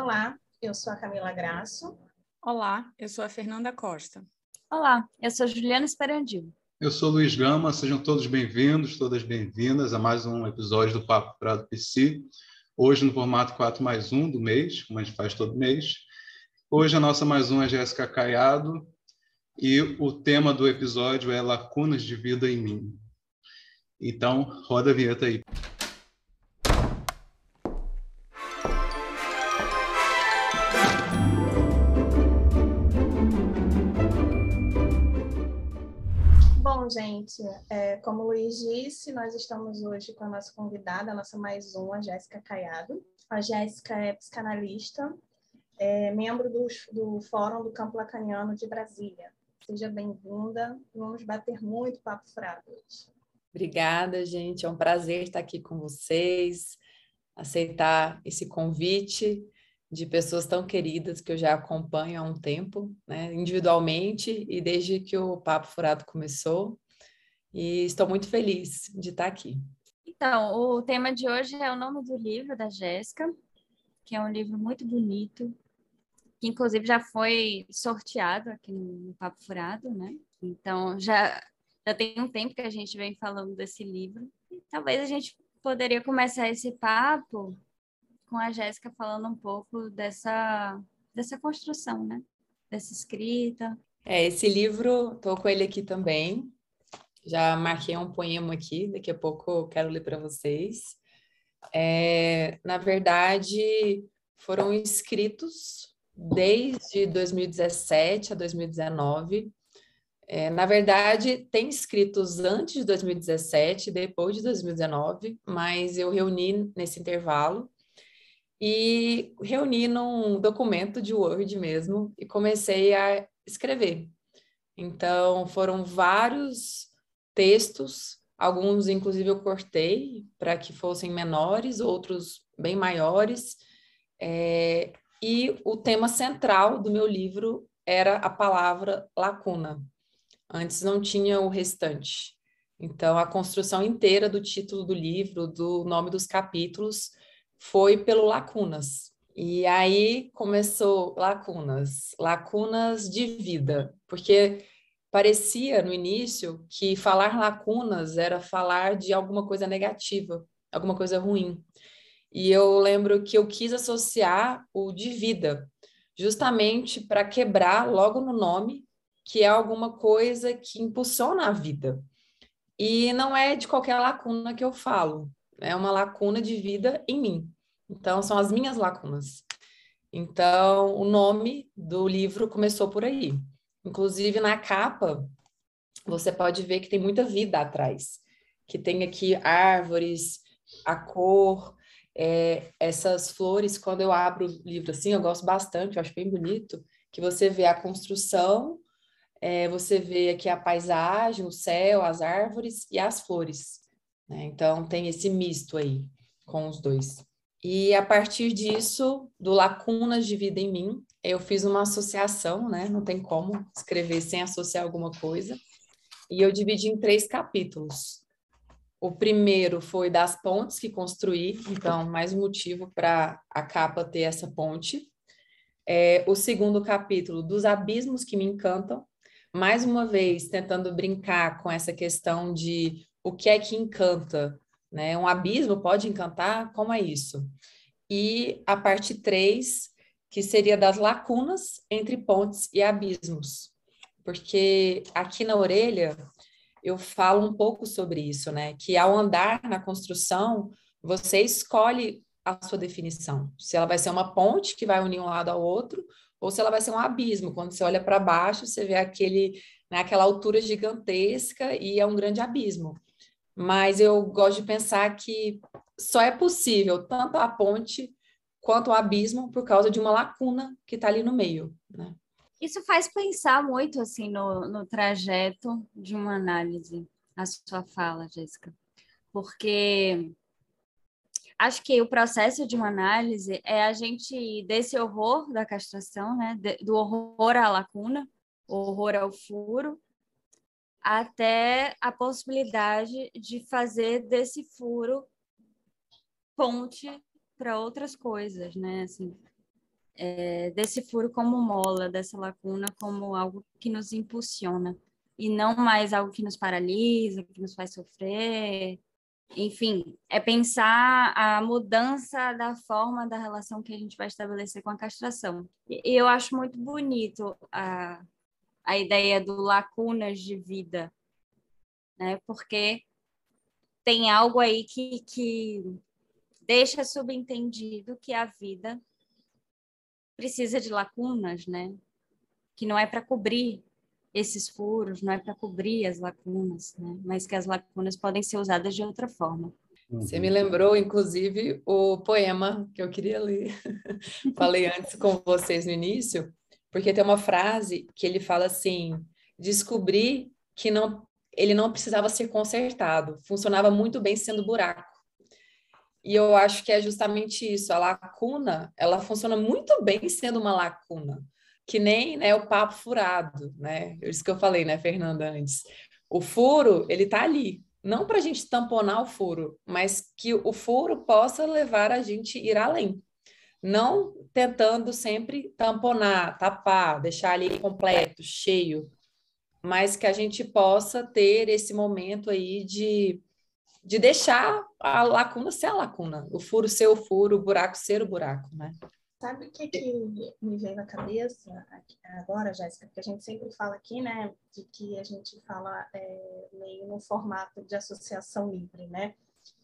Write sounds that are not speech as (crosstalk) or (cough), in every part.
Olá, eu sou a Camila Graço. Olá, eu sou a Fernanda Costa. Olá, eu sou a Juliana Esperandil. Eu sou Luiz Gama, sejam todos bem-vindos, todas bem-vindas a mais um episódio do Papo Prado PC. Hoje no formato 4 mais 1 do mês, como a gente faz todo mês. Hoje a nossa mais um é Jéssica Caiado e o tema do episódio é Lacunas de Vida em Mim. Então, roda a vinheta aí. É, como o Luiz disse, nós estamos hoje com a nossa convidada, a nossa mais uma, Jéssica Caiado. A Jéssica é psicanalista, é membro do, do Fórum do Campo Lacaniano de Brasília. Seja bem-vinda, vamos bater muito papo furado hoje. Obrigada, gente. É um prazer estar aqui com vocês, aceitar esse convite de pessoas tão queridas que eu já acompanho há um tempo, né, individualmente e desde que o Papo Furado começou. E estou muito feliz de estar aqui. Então, o tema de hoje é o nome do livro da Jéssica, que é um livro muito bonito, que inclusive já foi sorteado aqui no Papo Furado, né? Então, já já tem um tempo que a gente vem falando desse livro. Talvez a gente poderia começar esse papo com a Jéssica falando um pouco dessa, dessa construção, né? Dessa escrita. É, esse livro, estou com ele aqui também. Já marquei um poema aqui, daqui a pouco eu quero ler para vocês. É, na verdade, foram escritos desde 2017 a 2019 é, na verdade, tem escritos antes de 2017, depois de 2019, mas eu reuni nesse intervalo e reuni num documento de Word mesmo e comecei a escrever. Então, foram vários textos, alguns inclusive eu cortei para que fossem menores, outros bem maiores. É, e o tema central do meu livro era a palavra lacuna. Antes não tinha o restante. Então, a construção inteira do título do livro, do nome dos capítulos, foi pelo Lacunas. E aí começou Lacunas, Lacunas de vida, porque parecia no início que falar lacunas era falar de alguma coisa negativa, alguma coisa ruim. E eu lembro que eu quis associar o de vida, justamente para quebrar logo no nome que é alguma coisa que impulsiona a vida. E não é de qualquer lacuna que eu falo, é uma lacuna de vida em mim. Então, são as minhas lacunas. Então, o nome do livro começou por aí. Inclusive, na capa, você pode ver que tem muita vida atrás. Que tem aqui árvores, a cor, é, essas flores. Quando eu abro o livro assim, eu gosto bastante, eu acho bem bonito, que você vê a construção é, você vê aqui a paisagem, o céu, as árvores e as flores. Né? Então, tem esse misto aí com os dois. E a partir disso, do Lacunas de Vida em Mim, eu fiz uma associação, né? Não tem como escrever sem associar alguma coisa. E eu dividi em três capítulos. O primeiro foi das pontes que construí, então, mais um motivo para a capa ter essa ponte. É, o segundo capítulo, dos abismos que me encantam, mais uma vez, tentando brincar com essa questão de o que é que encanta, né? Um abismo pode encantar? Como é isso? E a parte 3, que seria das lacunas entre pontes e abismos. Porque aqui na orelha eu falo um pouco sobre isso, né? Que ao andar na construção, você escolhe a sua definição. Se ela vai ser uma ponte que vai unir um lado ao outro, ou se ela vai ser um abismo. Quando você olha para baixo, você vê aquele, né, aquela altura gigantesca e é um grande abismo. Mas eu gosto de pensar que só é possível tanto a ponte quanto o abismo por causa de uma lacuna que está ali no meio. Né? Isso faz pensar muito assim no, no trajeto de uma análise, a sua fala, Jéssica, porque acho que o processo de uma análise é a gente desse horror da castração, né, do horror à lacuna, horror ao furo, até a possibilidade de fazer desse furo ponte para outras coisas, né? Assim, é, desse furo como mola, dessa lacuna como algo que nos impulsiona e não mais algo que nos paralisa, que nos faz sofrer. Enfim, é pensar a mudança da forma da relação que a gente vai estabelecer com a castração. E eu acho muito bonito a, a ideia do lacunas de vida, né? Porque tem algo aí que, que deixa subentendido que a vida precisa de lacunas, né? Que não é para cobrir esses furos, não é para cobrir as lacunas, né? Mas que as lacunas podem ser usadas de outra forma. Você me lembrou, inclusive, o poema que eu queria ler. (laughs) Falei antes com vocês no início, porque tem uma frase que ele fala assim: descobri que não, ele não precisava ser consertado, funcionava muito bem sendo buraco. E eu acho que é justamente isso, a lacuna, ela funciona muito bem sendo uma lacuna, que nem né, o papo furado, né? Isso que eu falei, né, Fernanda, antes. O furo, ele tá ali, não para a gente tamponar o furo, mas que o furo possa levar a gente ir além. Não tentando sempre tamponar, tapar, deixar ali completo, cheio, mas que a gente possa ter esse momento aí de de deixar a lacuna ser a lacuna, o furo ser o furo, o buraco ser o buraco, né? Sabe o que, que me veio na cabeça agora, Jéssica? Porque a gente sempre fala aqui, né, de que a gente fala é, meio no formato de associação livre, né?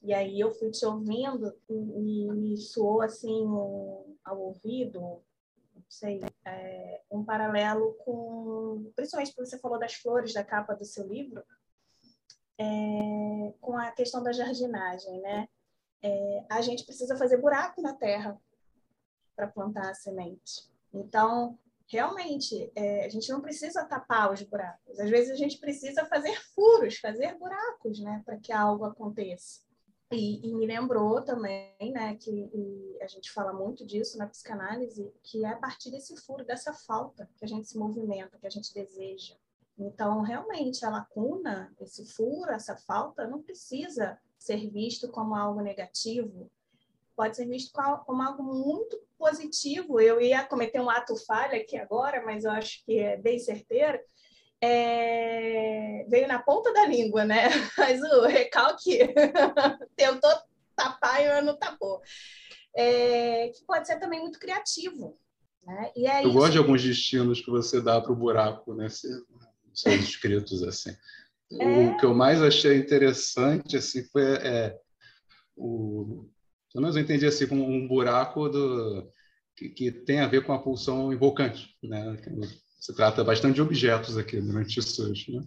E aí eu fui te ouvindo e me soou assim um, ao ouvido, não sei, é, um paralelo com, principalmente porque você falou das flores da capa do seu livro, é, com a questão da jardinagem, né? É, a gente precisa fazer buraco na terra para plantar a semente. Então, realmente, é, a gente não precisa tapar os buracos. Às vezes a gente precisa fazer furos, fazer buracos, né, para que algo aconteça. E, e, me lembrou também, né, que a gente fala muito disso na psicanálise, que é a partir desse furo, dessa falta que a gente se movimenta, que a gente deseja. Então, realmente, a lacuna, esse furo, essa falta, não precisa ser visto como algo negativo, pode ser visto como algo muito positivo. Eu ia cometer um ato falha aqui agora, mas eu acho que é bem certeiro. É... Veio na ponta da língua, né? (laughs) Mas o recalque (laughs) tentou tapar e não tapou. É... Que pode ser também muito criativo. Né? É eu isso. gosto de alguns destinos que você dá para o buraco, né? Seus escritos assim. É. O que eu mais achei interessante assim foi é, o pelo menos eu entendi assim como um buraco do que, que, tem a ver com a pulsão invocante, né? Se trata bastante de objetos aqui durante isso hoje, né?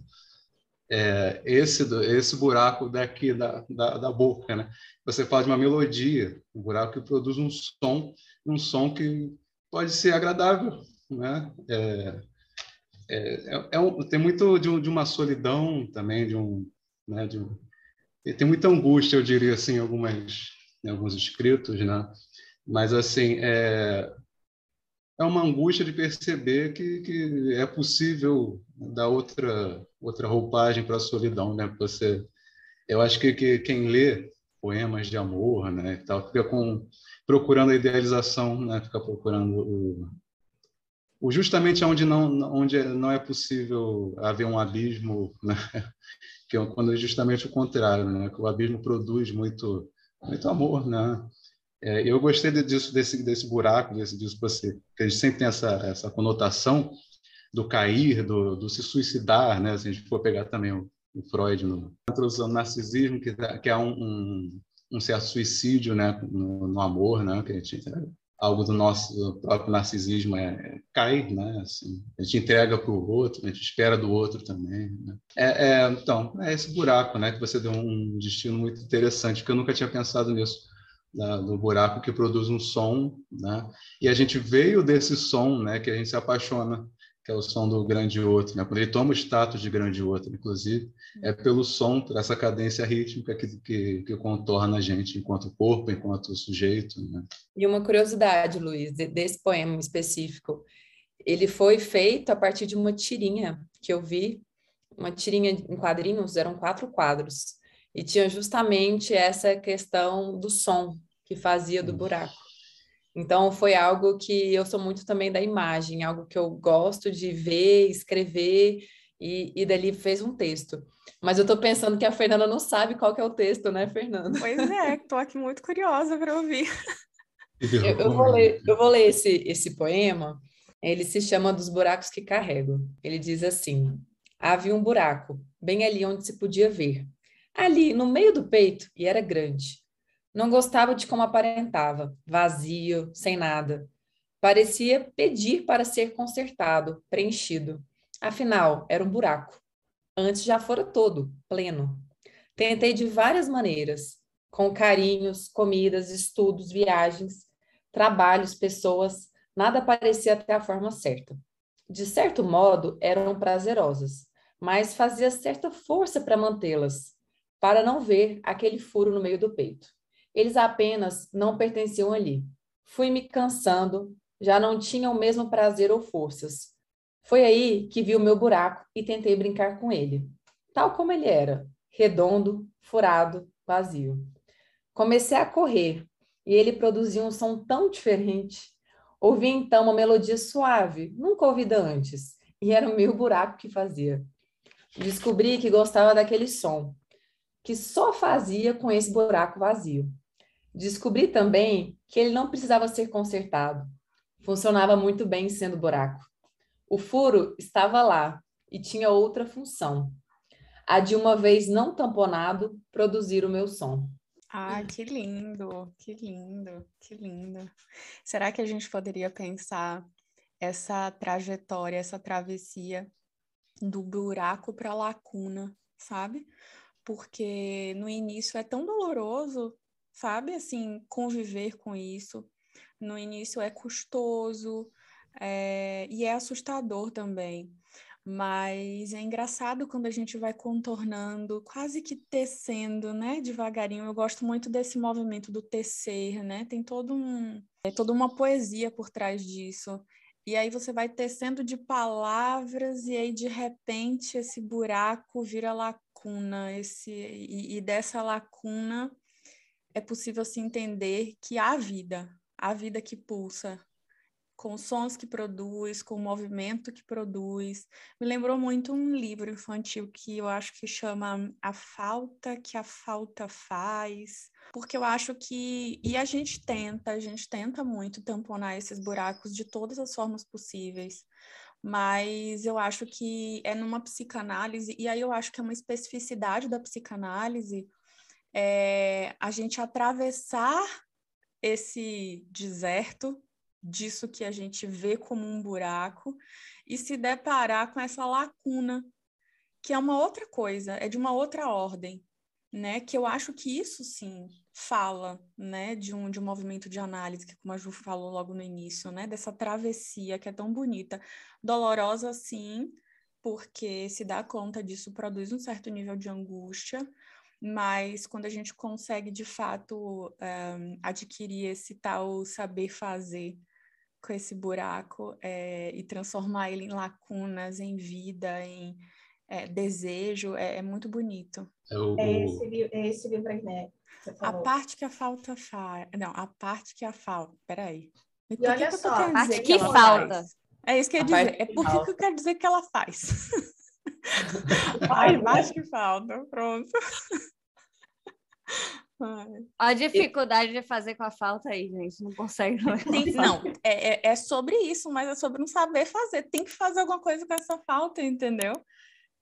É, esse esse buraco daqui da, da, da, boca, né? Você de uma melodia, um buraco que produz um som, um som que pode ser agradável, né? É, é, é, é um, tem muito de, de, uma solidão também, de um, né, de um, tem muita angústia, eu diria assim, algumas, alguns escritos, né? Mas assim é, é uma angústia de perceber que, que é possível dar outra outra roupagem para a solidão, né? Você, eu acho que, que quem lê poemas de amor, né, tal, fica com procurando a idealização, né? Fica procurando o, justamente onde não, onde não é possível haver um abismo, né? que é quando é justamente o contrário, né? que o abismo produz muito, muito amor. Né? É, eu gostei disso, desse, desse buraco, desse, disso você, que a gente sempre tem essa, essa conotação do cair, do, do se suicidar, né? se a gente for pegar também o, o Freud no introdução do narcisismo, que, que há um, um, um certo suicídio né? no, no amor, né? que a gente algo do nosso próprio narcisismo é, cair, né? Assim, a gente entrega para o outro, a gente espera do outro também. Né? É, é, então, é esse buraco, né? Que você deu um destino muito interessante, que eu nunca tinha pensado nisso, da, do buraco que produz um som, né? E a gente veio desse som, né? Que a gente se apaixona que é o som do grande outro, né? Quando ele toma o status de grande outro, inclusive, é pelo som, por essa cadência rítmica que, que, que contorna a gente enquanto corpo, enquanto sujeito, né? E uma curiosidade, Luiz, desse poema específico, ele foi feito a partir de uma tirinha que eu vi, uma tirinha em quadrinhos, eram quatro quadros, e tinha justamente essa questão do som que fazia do buraco. Então, foi algo que eu sou muito também da imagem, algo que eu gosto de ver, escrever, e, e dali fez um texto. Mas eu estou pensando que a Fernanda não sabe qual que é o texto, né, Fernanda? Pois é, estou aqui muito curiosa para ouvir. Eu, eu, vou ler, eu vou ler esse, esse poema. Ele se chama Dos Buracos que Carrego. Ele diz assim: Havia um buraco, bem ali onde se podia ver. Ali, no meio do peito, e era grande. Não gostava de como aparentava, vazio, sem nada. Parecia pedir para ser consertado, preenchido. Afinal, era um buraco. Antes já fora todo, pleno. Tentei de várias maneiras, com carinhos, comidas, estudos, viagens, trabalhos, pessoas, nada parecia ter a forma certa. De certo modo, eram prazerosas, mas fazia certa força para mantê-las, para não ver aquele furo no meio do peito. Eles apenas não pertenciam ali. Fui me cansando, já não tinha o mesmo prazer ou forças. Foi aí que vi o meu buraco e tentei brincar com ele, tal como ele era, redondo, furado, vazio. Comecei a correr e ele produzia um som tão diferente. Ouvi então uma melodia suave, nunca ouvida antes, e era o meu buraco que fazia. Descobri que gostava daquele som, que só fazia com esse buraco vazio. Descobri também que ele não precisava ser consertado. Funcionava muito bem sendo buraco. O furo estava lá e tinha outra função. A de uma vez não tamponado produzir o meu som. Ah, que lindo, que lindo, que lindo. Será que a gente poderia pensar essa trajetória, essa travessia do buraco para a lacuna, sabe? Porque no início é tão doloroso sabe? Assim, conviver com isso. No início é custoso é, e é assustador também. Mas é engraçado quando a gente vai contornando, quase que tecendo, né? Devagarinho. Eu gosto muito desse movimento do tecer, né? Tem todo um, é toda uma poesia por trás disso. E aí você vai tecendo de palavras e aí de repente esse buraco vira lacuna, esse e, e dessa lacuna é possível se entender que há vida, há vida que pulsa, com sons que produz, com o movimento que produz. Me lembrou muito um livro infantil que eu acho que chama A Falta que a Falta Faz, porque eu acho que e a gente tenta, a gente tenta muito tamponar esses buracos de todas as formas possíveis. Mas eu acho que é numa psicanálise, e aí eu acho que é uma especificidade da psicanálise, é, a gente atravessar esse deserto, disso que a gente vê como um buraco, e se deparar com essa lacuna, que é uma outra coisa, é de uma outra ordem, né? Que eu acho que isso sim fala, né, de um, de um movimento de análise, que como a Ju falou logo no início, né, dessa travessia que é tão bonita, dolorosa sim, porque se dá conta disso produz um certo nível de angústia, mas quando a gente consegue de fato um, eh, adquirir esse tal saber fazer com esse buraco é, e transformar ele em lacunas, em vida, em é, desejo, é, é, muito bonito. É, o... é, esse, é esse livro aí, né? A parte que a falta faz. Não, a parte que a falta. Peraí. E, e olha que só, a parte que, que falta. Faz? É isso que eu ia dizer. É por que eu quero dizer que ela faz. (laughs) (laughs) Ai, mais que falta, pronto. (laughs) Ai. A dificuldade de fazer com a falta aí, gente, não consegue. Tem, não, é, é, é, sobre isso, mas é sobre não saber fazer. Tem que fazer alguma coisa com essa falta, entendeu?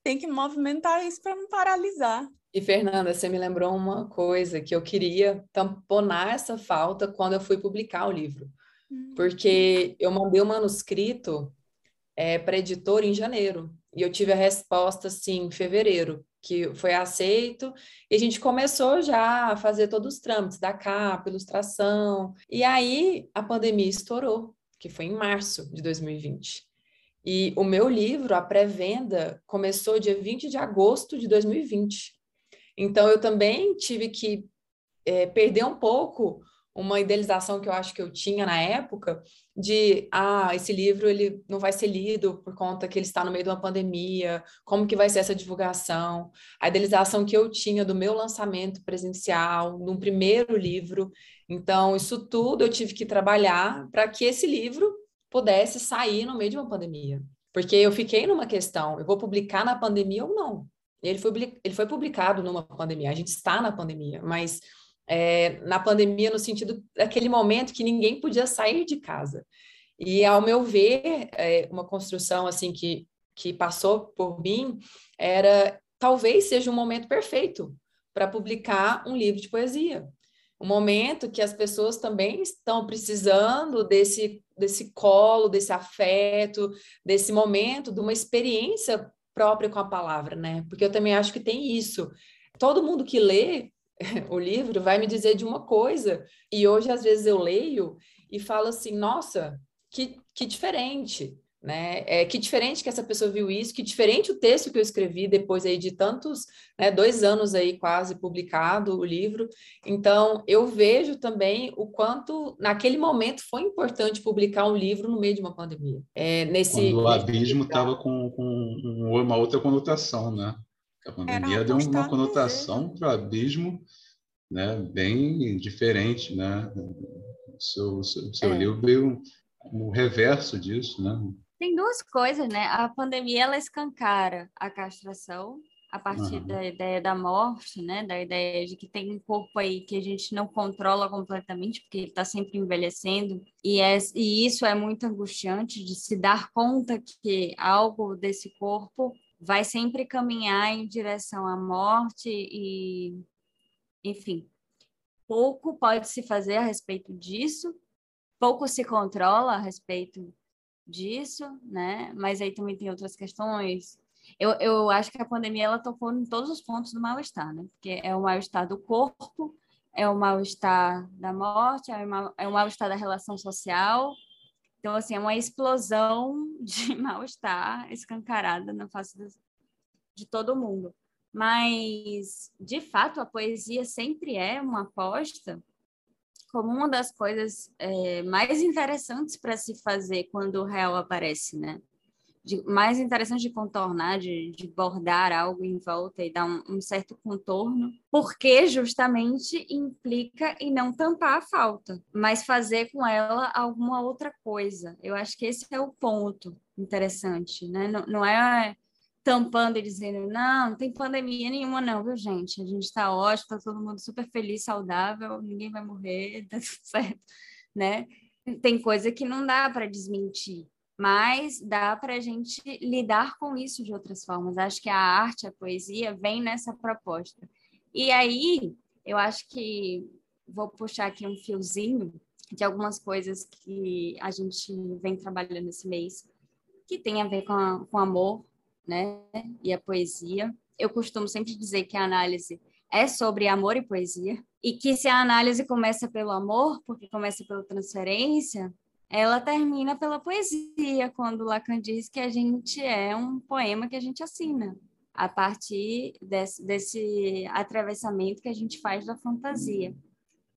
Tem que movimentar isso para não paralisar. E Fernanda, você me lembrou uma coisa que eu queria tamponar essa falta quando eu fui publicar o livro, hum. porque eu mandei o manuscrito é, para editor em janeiro e eu tive a resposta assim em fevereiro que foi aceito, e a gente começou já a fazer todos os trâmites da capa, ilustração, e aí a pandemia estourou, que foi em março de 2020. E o meu livro, a pré-venda, começou dia 20 de agosto de 2020. Então, eu também tive que é, perder um pouco uma idealização que eu acho que eu tinha na época de ah, esse livro ele não vai ser lido por conta que ele está no meio de uma pandemia, como que vai ser essa divulgação? A idealização que eu tinha do meu lançamento presencial, num primeiro livro. Então, isso tudo eu tive que trabalhar para que esse livro pudesse sair no meio de uma pandemia. Porque eu fiquei numa questão, eu vou publicar na pandemia ou não? Ele foi, ele foi publicado numa pandemia, a gente está na pandemia, mas é, na pandemia no sentido daquele momento que ninguém podia sair de casa. E, ao meu ver, é, uma construção assim que, que passou por mim era talvez seja um momento perfeito para publicar um livro de poesia. Um momento que as pessoas também estão precisando desse, desse colo, desse afeto, desse momento, de uma experiência própria com a palavra, né? Porque eu também acho que tem isso. Todo mundo que lê (laughs) o livro vai me dizer de uma coisa, e hoje às vezes eu leio e falo assim, nossa, que, que diferente, né? É, que diferente que essa pessoa viu isso, que diferente o texto que eu escrevi depois aí de tantos, né, dois anos aí quase publicado o livro. Então, eu vejo também o quanto naquele momento foi importante publicar um livro no meio de uma pandemia. É, nesse, Quando o abismo estava com, com uma outra conotação, né? A pandemia deu uma conotação para o abismo né, bem diferente, né? O seu, seu, seu é. livro veio o reverso disso, né? Tem duas coisas, né? A pandemia ela escancara a castração a partir uhum. da ideia da morte, né? Da ideia de que tem um corpo aí que a gente não controla completamente, porque ele está sempre envelhecendo, e, é, e isso é muito angustiante de se dar conta que algo desse corpo vai sempre caminhar em direção à morte e, enfim, pouco pode se fazer a respeito disso, pouco se controla a respeito disso, né? Mas aí também tem outras questões. Eu, eu acho que a pandemia ela tocou em todos os pontos do mal-estar, né? Porque é o mal-estar do corpo, é o mal-estar da morte, é o, é mal-estar da relação social, então, assim, é uma explosão de (laughs) mal-estar escancarada na face de todo mundo. Mas, de fato, a poesia sempre é uma aposta como uma das coisas é, mais interessantes para se fazer quando o real aparece, né? De, mais interessante de contornar, de, de, bordar algo em volta e dar um, um, certo contorno, porque justamente implica em não tampar a falta, mas fazer com ela alguma outra coisa. Eu acho que esse é o ponto interessante, né? Não, não é tampando e dizendo, não, não tem pandemia nenhuma não, viu, gente? A gente está ótimo, está todo mundo super feliz, saudável, ninguém vai morrer, (laughs) tá tudo certo, né? Tem coisa que não dá para desmentir, mas dá para a gente lidar com isso de outras formas. Acho que a arte, a poesia vem nessa proposta. E aí, eu acho que vou puxar aqui um fiozinho de algumas coisas que a gente vem trabalhando esse mês, que tem a ver com, a, com amor, né? E a poesia. Eu costumo sempre dizer que a análise é sobre amor e poesia, e que se a análise começa pelo amor, porque começa pela transferência, ela termina pela poesia, quando Lacan diz que a gente é um poema que a gente assina, a partir desse, desse atravessamento que a gente faz da fantasia.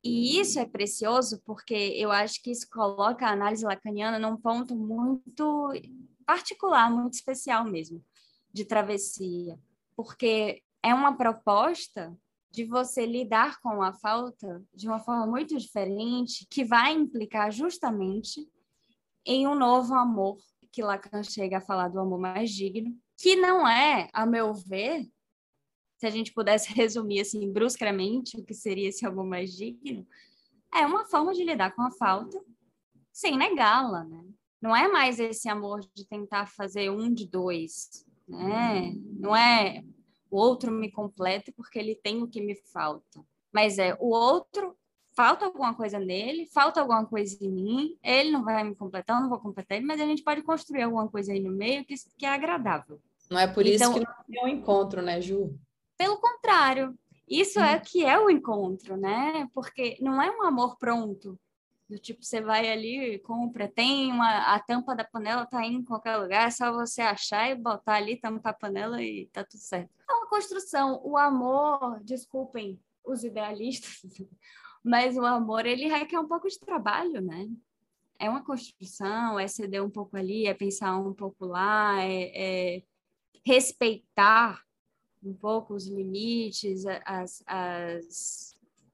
E isso é precioso porque eu acho que isso coloca a análise lacaniana num ponto muito particular, muito especial mesmo, de travessia, porque é uma proposta de você lidar com a falta de uma forma muito diferente, que vai implicar justamente em um novo amor, que Lacan chega a falar do amor mais digno, que não é, a meu ver, se a gente pudesse (laughs) resumir assim bruscamente o que seria esse amor mais digno, é uma forma de lidar com a falta sem negá-la, né? Não é mais esse amor de tentar fazer um de dois, né? Não é o outro me completa porque ele tem o que me falta. Mas é o outro, falta alguma coisa nele, falta alguma coisa em mim, ele não vai me completar, eu não vou completar ele, mas a gente pode construir alguma coisa aí no meio que, que é agradável. Não é por então, isso que não é um encontro, né, Ju? Pelo contrário, isso é que é o encontro, né? Porque não é um amor pronto. Do tipo, você vai ali, compra, tem uma, a tampa da panela tá em qualquer lugar, é só você achar e botar ali, tampar a panela e tá tudo certo. É uma construção. O amor, desculpem os idealistas, (laughs) Mas o amor, ele requer um pouco de trabalho, né? É uma construção, é ceder um pouco ali, é pensar um pouco lá, é, é respeitar um pouco os limites, as, as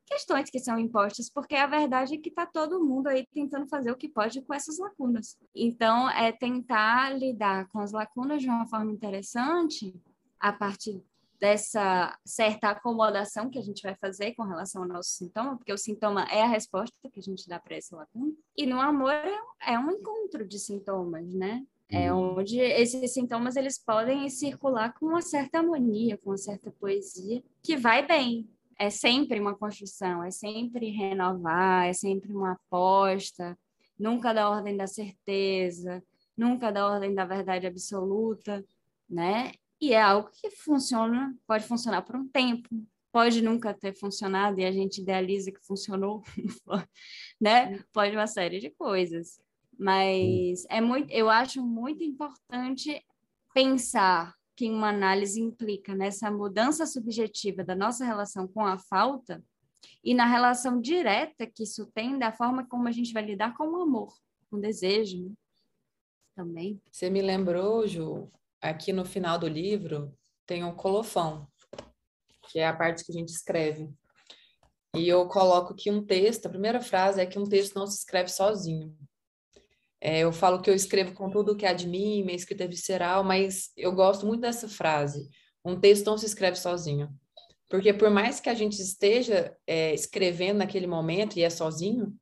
questões que são impostas, porque a verdade é que está todo mundo aí tentando fazer o que pode com essas lacunas. Então, é tentar lidar com as lacunas de uma forma interessante a partir dessa certa acomodação que a gente vai fazer com relação ao nosso sintoma, porque o sintoma é a resposta que a gente dá para essa lacuna. E no amor é, é um encontro de sintomas, né? É uhum. onde esses sintomas eles podem circular com uma certa harmonia, com uma certa poesia, que vai bem. É sempre uma construção, é sempre renovar, é sempre uma aposta, nunca da ordem da certeza, nunca da ordem da verdade absoluta, né? E é algo que funciona, pode funcionar por um tempo, pode nunca ter funcionado e a gente idealiza que funcionou, (laughs) né? Pode uma série de coisas. Mas é muito, eu acho muito importante pensar que uma análise implica nessa mudança subjetiva da nossa relação com a falta e na relação direta que isso tem da forma como a gente vai lidar com o amor, com o desejo né? também. Você me lembrou, Ju, aqui no final do livro tem um colofão, que é a parte que a gente escreve. E eu coloco que um texto, a primeira frase é que um texto não se escreve sozinho. É, eu falo que eu escrevo com tudo que há de mim, minha escrita é visceral, mas eu gosto muito dessa frase. Um texto não se escreve sozinho. Porque por mais que a gente esteja é, escrevendo naquele momento e é sozinho,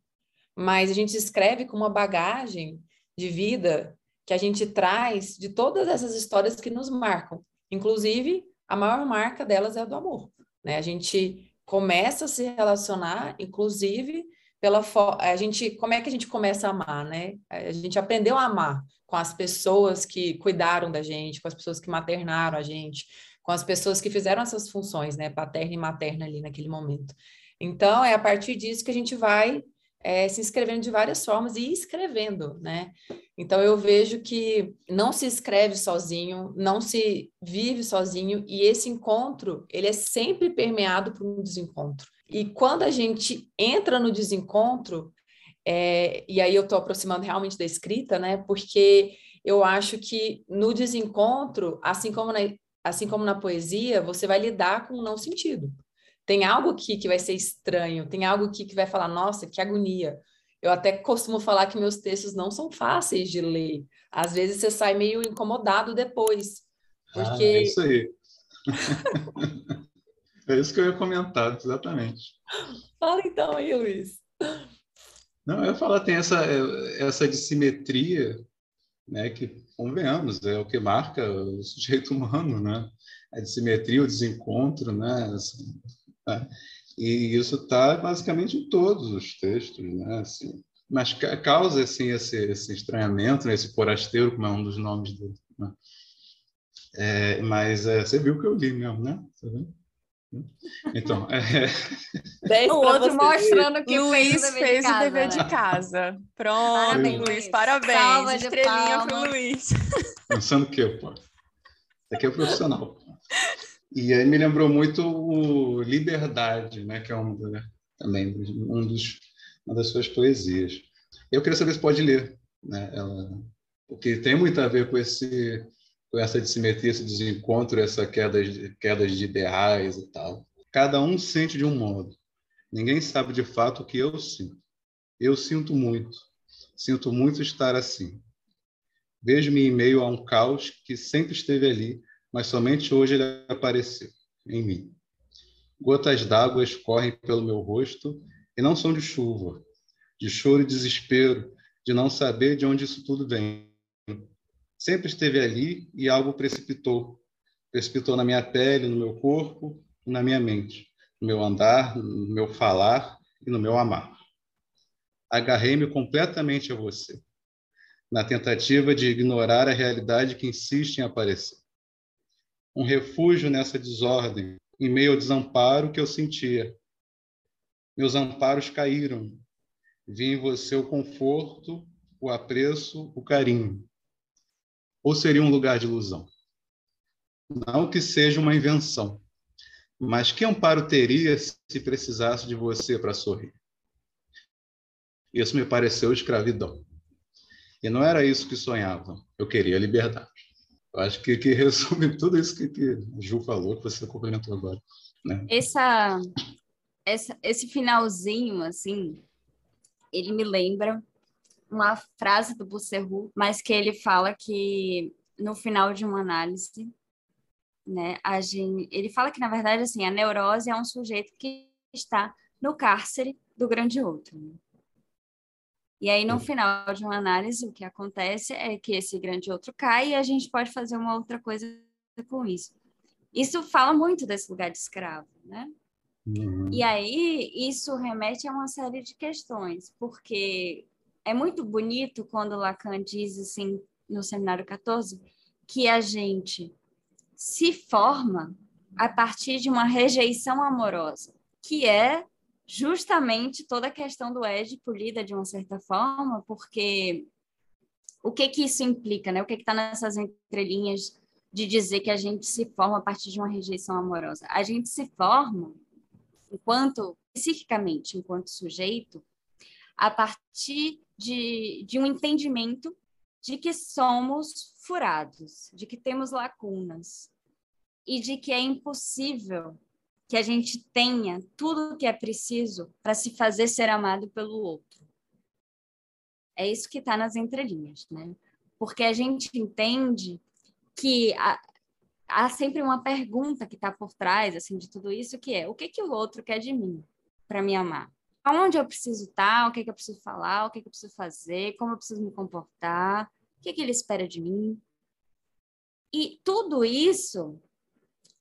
mas a gente escreve com uma bagagem de vida que a gente traz de todas essas histórias que nos marcam. Inclusive, a maior marca delas é a do amor. Né? A gente começa a se relacionar, inclusive, pela a gente como é que a gente começa a amar, né? A gente aprendeu a amar com as pessoas que cuidaram da gente, com as pessoas que maternaram a gente, com as pessoas que fizeram essas funções, né, paterna e materna ali naquele momento. Então é a partir disso que a gente vai é, se inscrevendo de várias formas e escrevendo, né? Então eu vejo que não se escreve sozinho, não se vive sozinho e esse encontro ele é sempre permeado por um desencontro. E quando a gente entra no desencontro, é, e aí eu estou aproximando realmente da escrita, né? Porque eu acho que no desencontro, assim como na, assim como na poesia, você vai lidar com o não sentido. Tem algo aqui que vai ser estranho, tem algo aqui que vai falar, nossa, que agonia. Eu até costumo falar que meus textos não são fáceis de ler. Às vezes você sai meio incomodado depois. Porque... Ah, é isso aí. (laughs) É isso que eu ia comentar, exatamente. Fala então aí, Luiz. Não, eu ia falar, tem essa, essa dissimetria, né, que, convenhamos, é o que marca o sujeito humano, né? A dissimetria, o desencontro, né? Assim, né? E isso está basicamente em todos os textos, né? Assim, mas causa assim esse, esse estranhamento, né? esse forasteiro, como é um dos nomes dele. Né? É, mas é, você viu que eu li mesmo, né? Tá vendo? Então, é... (laughs) o outro mostrando que Luiz fez o dever de casa. Pronto, parabéns, Luiz, parabéns. Salva Estrelinha para o Luiz. (laughs) Pensando que eu, pô. Isso aqui é profissional. E aí me lembrou muito o Liberdade, né, que é um, né, também um dos, uma das suas poesias. Eu queria saber se pode ler, né, ela, porque tem muito a ver com esse com essa dissimetria, esse desencontro, essa queda de, quedas de ideais e tal. Cada um sente de um modo. Ninguém sabe de fato o que eu sinto. Eu sinto muito. Sinto muito estar assim. Vejo-me em meio a um caos que sempre esteve ali, mas somente hoje ele apareceu em mim. Gotas d'água correm pelo meu rosto e não são de chuva, de choro e desespero, de não saber de onde isso tudo vem sempre esteve ali e algo precipitou. Precipitou na minha pele, no meu corpo na minha mente, no meu andar, no meu falar e no meu amar. Agarrei-me completamente a você, na tentativa de ignorar a realidade que insiste em aparecer. Um refúgio nessa desordem, em meio ao desamparo que eu sentia. Meus amparos caíram. Vi em você o conforto, o apreço, o carinho ou seria um lugar de ilusão? Não que seja uma invenção, mas que amparo teria se precisasse de você para sorrir? Isso me pareceu escravidão. E não era isso que sonhava. Eu queria liberdade. Eu acho que, que resume (laughs) tudo isso que, que o Ju falou, que você complementou agora. Né? Essa, essa, esse finalzinho, assim, ele me lembra uma frase do Busserru, mas que ele fala que no final de uma análise, né, a gente, ele fala que na verdade assim, a neurose é um sujeito que está no cárcere do grande outro. Né? E aí, no final de uma análise, o que acontece é que esse grande outro cai e a gente pode fazer uma outra coisa com isso. Isso fala muito desse lugar de escravo, né? Uhum. E aí, isso remete a uma série de questões, porque é muito bonito quando Lacan diz, assim, no seminário 14, que a gente se forma a partir de uma rejeição amorosa, que é justamente toda a questão do Édipo lida de uma certa forma, porque o que que isso implica, né? O que está nessas entrelinhas de dizer que a gente se forma a partir de uma rejeição amorosa? A gente se forma, enquanto, especificamente, enquanto sujeito, a partir de, de um entendimento de que somos furados, de que temos lacunas e de que é impossível que a gente tenha tudo o que é preciso para se fazer ser amado pelo outro. É isso que está nas entrelinhas, né? Porque a gente entende que há, há sempre uma pergunta que está por trás assim de tudo isso, que é o que que o outro quer de mim para me amar? Aonde eu preciso estar? Tá? O que que eu preciso falar? O que que eu preciso fazer? Como eu preciso me comportar? O que que ele espera de mim? E tudo isso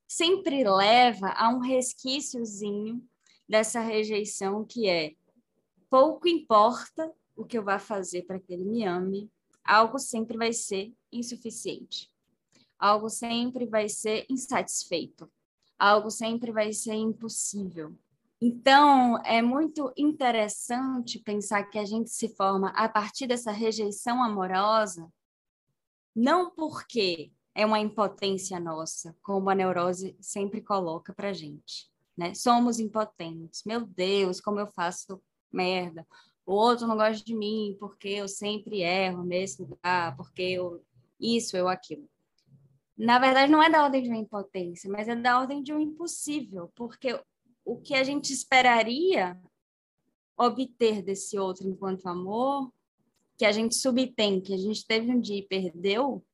sempre leva a um resquíciozinho dessa rejeição que é pouco importa o que eu vá fazer para que ele me ame, algo sempre vai ser insuficiente. Algo sempre vai ser insatisfeito. Algo sempre vai ser impossível. Então, é muito interessante pensar que a gente se forma a partir dessa rejeição amorosa, não porque é uma impotência nossa, como a neurose sempre coloca para gente. Né? Somos impotentes. Meu Deus, como eu faço merda. O outro não gosta de mim porque eu sempre erro nesse lugar, porque eu isso, eu aquilo. Na verdade, não é da ordem de uma impotência, mas é da ordem de um impossível, porque o que a gente esperaria obter desse outro enquanto amor, que a gente subtém, que a gente teve um dia e perdeu,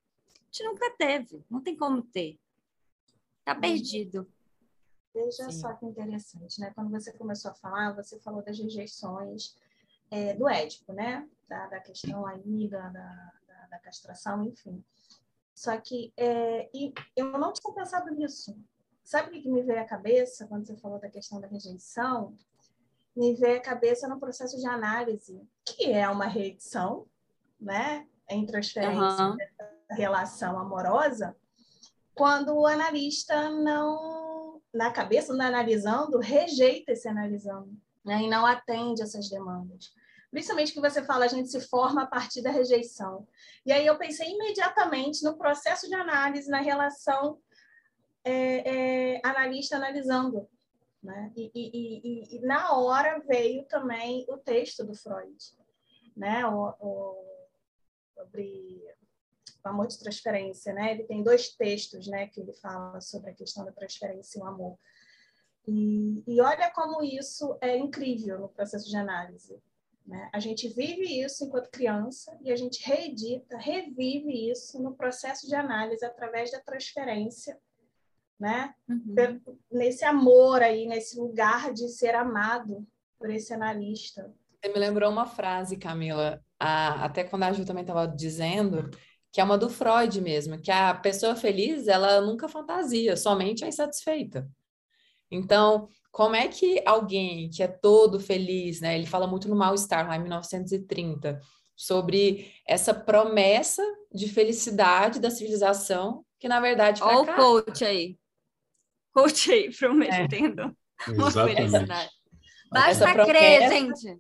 gente nunca teve, não tem como ter. Está uhum. perdido. Veja Sim. só que interessante, né? Quando você começou a falar, você falou das rejeições é, do Édipo, né? Da, da questão aí da, da, da, castração, enfim. Só que é, e eu não tinha pensado nisso. Sabe o que me veio à cabeça quando você falou da questão da rejeição? Me veio à cabeça no processo de análise, que é uma reedição, né? Em transferência uhum relação amorosa quando o analista não, na cabeça do analisando, rejeita esse analisando né, e não atende essas demandas. Principalmente que você fala, a gente se forma a partir da rejeição. E aí eu pensei imediatamente no processo de análise, na relação é, é, analista analisando. Né? E, e, e, e, na hora veio também o texto do Freud, né? o, o sobre o amor de transferência, né? Ele tem dois textos, né, que ele fala sobre a questão da transferência e o amor. E, olha como isso é incrível no processo de análise. Né? A gente vive isso enquanto criança e a gente reedita, revive isso no processo de análise através da transferência, né? Uhum. Nesse amor aí, nesse lugar de ser amado por esse analista. Você me lembrou uma frase, Camila, a, até quando a Ju também estava dizendo, que é uma do Freud mesmo, que a pessoa feliz, ela nunca fantasia, somente é insatisfeita. Então, como é que alguém que é todo feliz, né? Ele fala muito no Mal-Estar, lá em 1930, sobre essa promessa de felicidade da civilização, que na verdade Olha o coach aí. Coach aí, prometendo é. (laughs) uma felicidade. Basta essa crer, promessa, gente.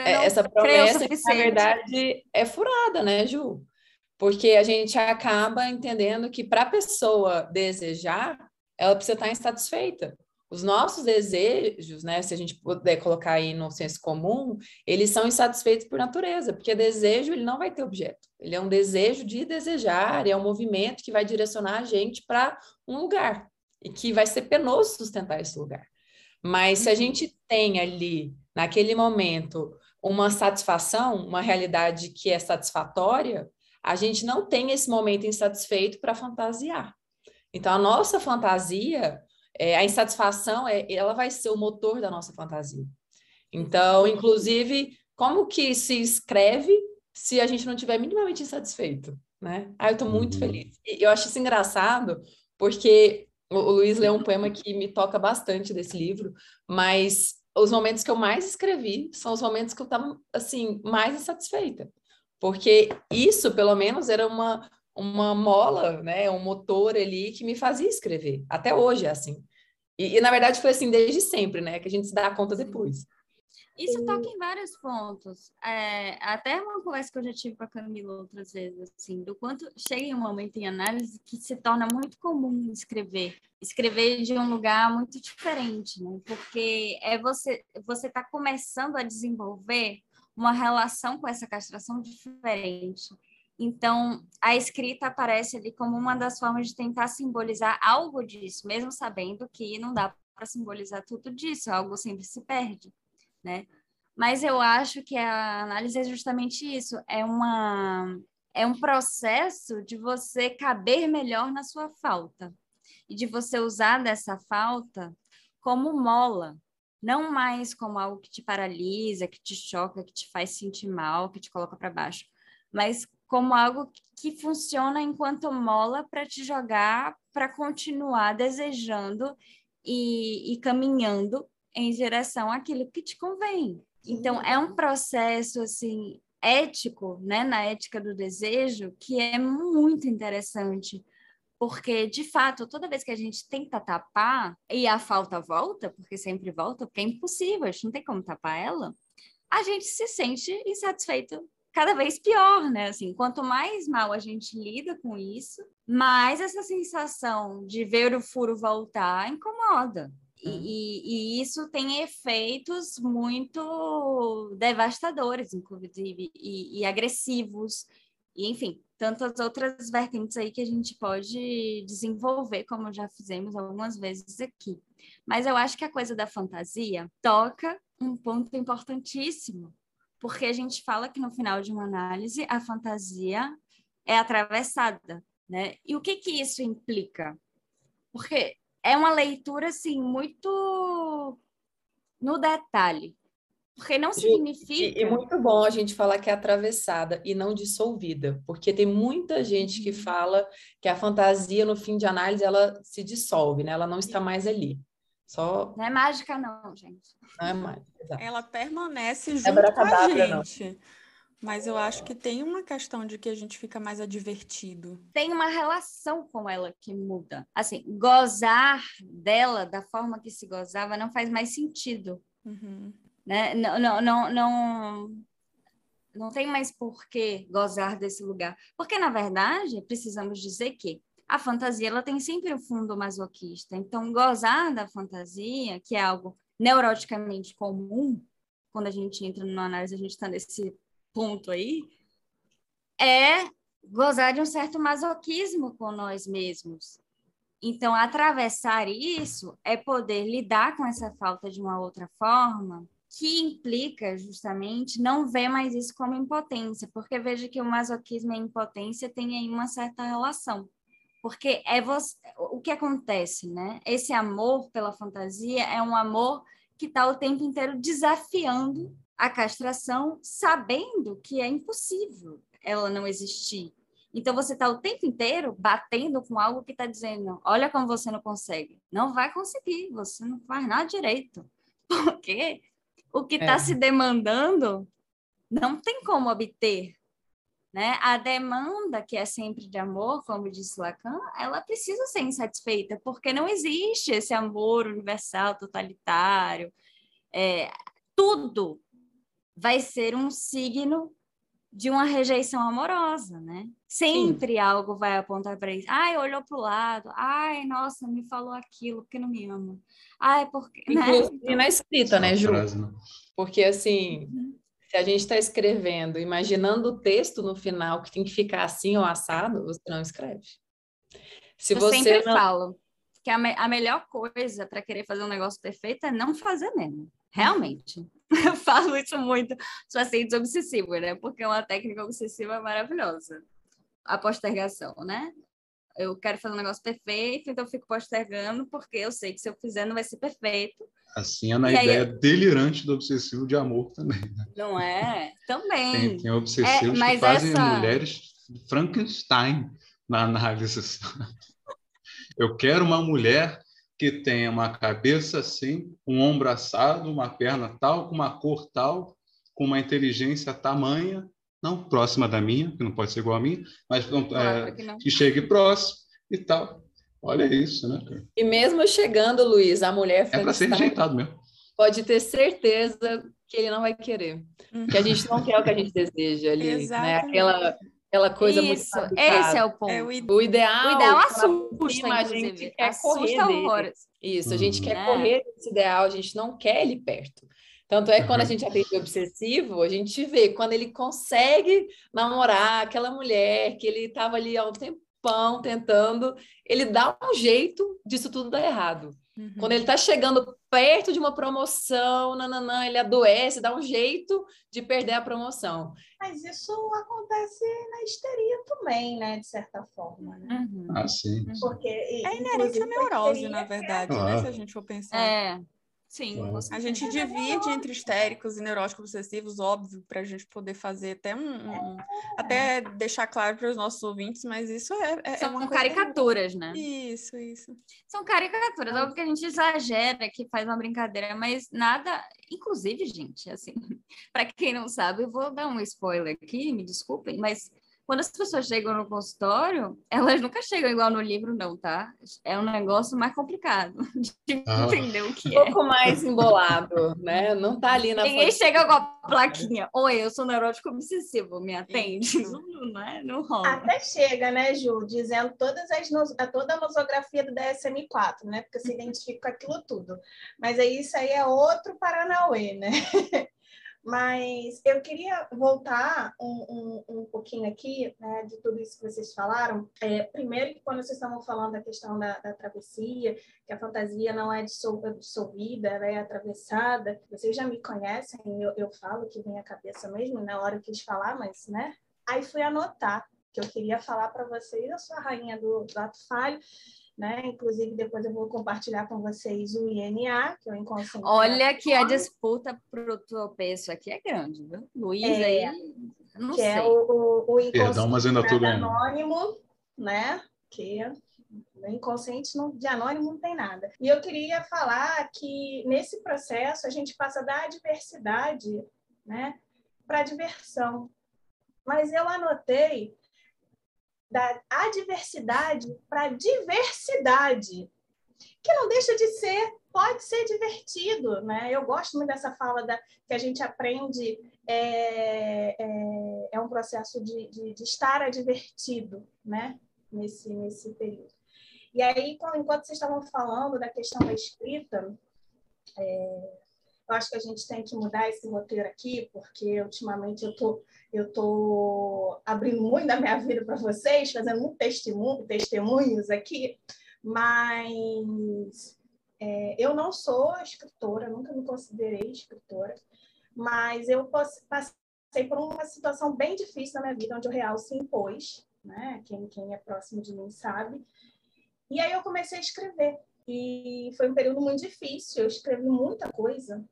É, essa promessa que, na verdade, é furada, né, Ju? porque a gente acaba entendendo que para a pessoa desejar, ela precisa estar insatisfeita. os nossos desejos, né, se a gente puder colocar aí no senso comum, eles são insatisfeitos por natureza, porque desejo ele não vai ter objeto. Ele é um desejo de desejar, é um movimento que vai direcionar a gente para um lugar e que vai ser penoso sustentar esse lugar. Mas se a uhum. gente tem ali, naquele momento, uma satisfação, uma realidade que é satisfatória, a gente não tem esse momento insatisfeito para fantasiar. Então, a nossa fantasia é, a insatisfação é, ela vai ser o motor da nossa fantasia. Então, inclusive, como que se escreve se a gente não tiver minimamente insatisfeito, né? Ah, eu estou muito uhum. feliz. E eu acho isso engraçado, porque o, Luiz leu um poema que me toca bastante desse livro, mas os momentos que eu mais escrevi são os momentos que eu estava, assim, mais insatisfeita. Porque isso, pelo menos, era uma, uma mola, né, um motor ali que me fazia escrever. Até hoje é assim. E, e, na verdade foi assim desde sempre, né, que a gente se dá conta depois. Isso toca em vários pontos. É, até uma conversa que eu já tive com a Camila outras vezes, assim, do quanto chega um momento em análise que se torna muito comum escrever. Escrever de um lugar muito diferente, né? Porque é você você está começando a desenvolver uma relação com essa castração diferente. Então, a escrita aparece ali como uma das formas de tentar simbolizar algo disso, mesmo sabendo que não dá para simbolizar tudo disso, algo sempre se perde, né? Mas eu acho que a análise é justamente isso, é uma é um processo de você caber melhor na sua falta e de você usar dessa falta como mola, não mais como algo que te paralisa, que te choca, que te faz sentir mal, que te coloca para baixo, mas como algo que funciona enquanto mola para te jogar, para continuar desejando e, e, caminhando em direção àquilo que te convém. Então, é um processo assim ético, né, na ética do desejo, que é muito interessante, porque de fato, toda vez que a gente tenta tapar e a falta volta, porque sempre volta, porque é impossível, a gente não tem como tapar ela, a gente se sente insatisfeito cada vez pior, né? Assim, quanto mais mal a gente lida com isso, mais essa sensação de ver o furo voltar incomoda. E, hum. e, e, isso tem efeitos muito devastadores, inclusive, e, e agressivos, e enfim, tantas outras vertentes aí que a gente pode desenvolver, como já fizemos algumas vezes aqui. Mas eu acho que a coisa da fantasia toca um ponto importantíssimo, porque a gente fala que no final de uma análise a fantasia é atravessada, né? E o que que isso implica? Porque é uma leitura assim muito no detalhe, porque não significa. E, é muito bom a gente falar que é atravessada e não dissolvida, porque tem muita gente que uhum. fala que a fantasia, no fim de análise, ela se dissolve, né? Ela não está mais ali. Só... Não é mágica, não, gente. Não é mágica. Exato. Ela permanece é junto é com a gente. Não. Mas eu acho que tem uma questão de que a gente fica mais advertido. Tem uma relação com ela que muda. Assim, gozar dela da forma que se gozava não faz mais sentido. Uhum. Né? Não, não, não, não, não tem mais por que gozar desse lugar. Porque, na verdade, precisamos dizer que a fantasia ela tem sempre o um fundo masoquista. Então, gozar da fantasia, que é algo neuroticamente comum, quando a gente entra numa análise, a gente está nesse ponto aí, é gozar de um certo masoquismo com nós mesmos. Então, atravessar isso é poder lidar com essa falta de uma outra forma, que implica justamente não ver mais isso como impotência, porque veja que o masoquismo e a impotência têm aí uma certa relação porque é você, o que acontece, né? Esse amor pela fantasia é um amor que está o tempo inteiro desafiando a castração, sabendo que é impossível ela não existir. Então você está o tempo inteiro batendo com algo que está dizendo: olha como você não consegue. Não vai conseguir, você não faz nada direito. (laughs) Porque o que está é. se demandando não tem como obter. Né? A demanda, que é sempre de amor, como disse Lacan, ela precisa ser insatisfeita, porque não existe esse amor universal, totalitário. É, tudo vai ser um signo de uma rejeição amorosa, né? Sempre Sim. algo vai apontar para isso. Ai, olhou para o lado. Ai, nossa, me falou aquilo porque não me ama. Ai, porque. Inclusive né? na escrita, né, Ju? Porque assim, uhum. se a gente está escrevendo, imaginando o texto no final que tem que ficar assim ou assado, você não escreve. Se Eu você sempre não... falo que a, me a melhor coisa para querer fazer um negócio perfeito é não fazer mesmo. Realmente. (laughs) Eu falo isso muito os pacientes obsessivos, né? Porque é uma técnica obsessiva maravilhosa. A postergação, né? Eu quero fazer um negócio perfeito, então eu fico postergando, porque eu sei que se eu fizer não vai ser perfeito. Assim é na e ideia delirante do obsessivo de amor também. Né? Não é? Também. Tem, tem obsessivos é, que fazem essa... mulheres Frankenstein na análise. (laughs) Eu quero uma mulher que tenha uma cabeça assim, um ombro assado, uma perna tal, com uma cor tal, com uma inteligência tamanha, não próxima da minha, que não pode ser igual a mim, mas claro é, que, que, chegue próximo e tal. Olha isso, né? E mesmo chegando, Luiz, a mulher é para ser rejeitado mesmo. Pode ter certeza que ele não vai querer, que a gente não quer o que a gente deseja ali, né? Aquela aquela coisa Isso, muito esse é o ponto. É o, o, ideal. O ideal assusta, a gente quer correr dele. Isso, a gente quer é. correr desse ideal, a gente não quer ele perto. Tanto é que quando a uhum. gente atende obsessivo, a gente vê quando ele consegue namorar aquela mulher que ele estava ali há um tempão tentando, ele dá um jeito disso tudo dar errado. Uhum. Quando ele está chegando perto de uma promoção, nananã, ele adoece, dá um jeito de perder a promoção. Mas isso acontece na histeria também, né? De certa forma. Né? Uhum. Ah, sim. Porque, é inerente à neurose, na verdade, é... né? Se a gente for pensar. É. Sim. A gente divide entre histéricos e neuróticos obsessivos, óbvio, para a gente poder fader até um, um até deixar claro para os nossos ouvintes, mas isso é, é, é São uma caricaturas, né? Isso, isso. São caricaturas, é óbvio que a gente exagera, que faz uma brincadeira, mas nada, inclusive, gente, assim, (laughs) para quem não sabe, eu vou dar um spoiler aqui, me desculpem, mas quando as pessoas chegam no consultório, elas nunca chegam igual no livro, não, tá? É um negócio mais complicado (laughs) de ah. entender o que é. Um pouco mais embolado, né? Não tá ali na Ninguém chega com a plaquinha. Oi, eu sou neurótico obsessivo, me atende? Não, não, é? não rola. Até chega, né, Ju, dizendo todas as toda a nosografia do DSM-4, né? Porque se identifica com aquilo tudo. Mas aí isso aí é outro Paranauê, né? (laughs) Mas eu queria voltar um, um, um pouquinho aqui né, de tudo isso que vocês falaram. É, primeiro, quando vocês estavam falando da questão da, da travessia, que a fantasia não é dissolvida, ela é atravessada. Vocês já me conhecem, eu, eu falo que vem a cabeça mesmo, na hora que quis falar, mas, né? Aí fui anotar que eu queria falar para vocês. Eu sou a rainha do, do ato falho né? Inclusive, depois eu vou compartilhar com vocês o INA, que é o inconsciente. Olha que a disputa para o tropeço aqui é grande, viu? Luiz é, aí, não que é sei. é o, o, o Perdão, mas ainda tô anônimo, né? Que no inconsciente não, de anônimo não tem nada. E eu queria falar que nesse processo a gente passa da adversidade, né, para a diversão. Mas eu anotei da adversidade para diversidade, que não deixa de ser, pode ser divertido, né? Eu gosto muito dessa fala da, que a gente aprende, é, é, é um processo de, de, de, estar advertido, né? Nesse, nesse período. E aí, enquanto vocês estavam falando da questão da escrita, é, eu acho que a gente tem que mudar esse roteiro aqui, porque ultimamente eu tô, eu tô abrindo muito da minha vida para vocês, fazendo muito testemunho, testemunhos aqui, mas é, eu não sou escritora, nunca me considerei escritora, mas eu passei por uma situação bem difícil na minha vida, onde o real se impôs, né? Quem, quem é próximo de mim sabe. E aí eu comecei a escrever. E foi um período muito difícil, eu escrevi muita coisa,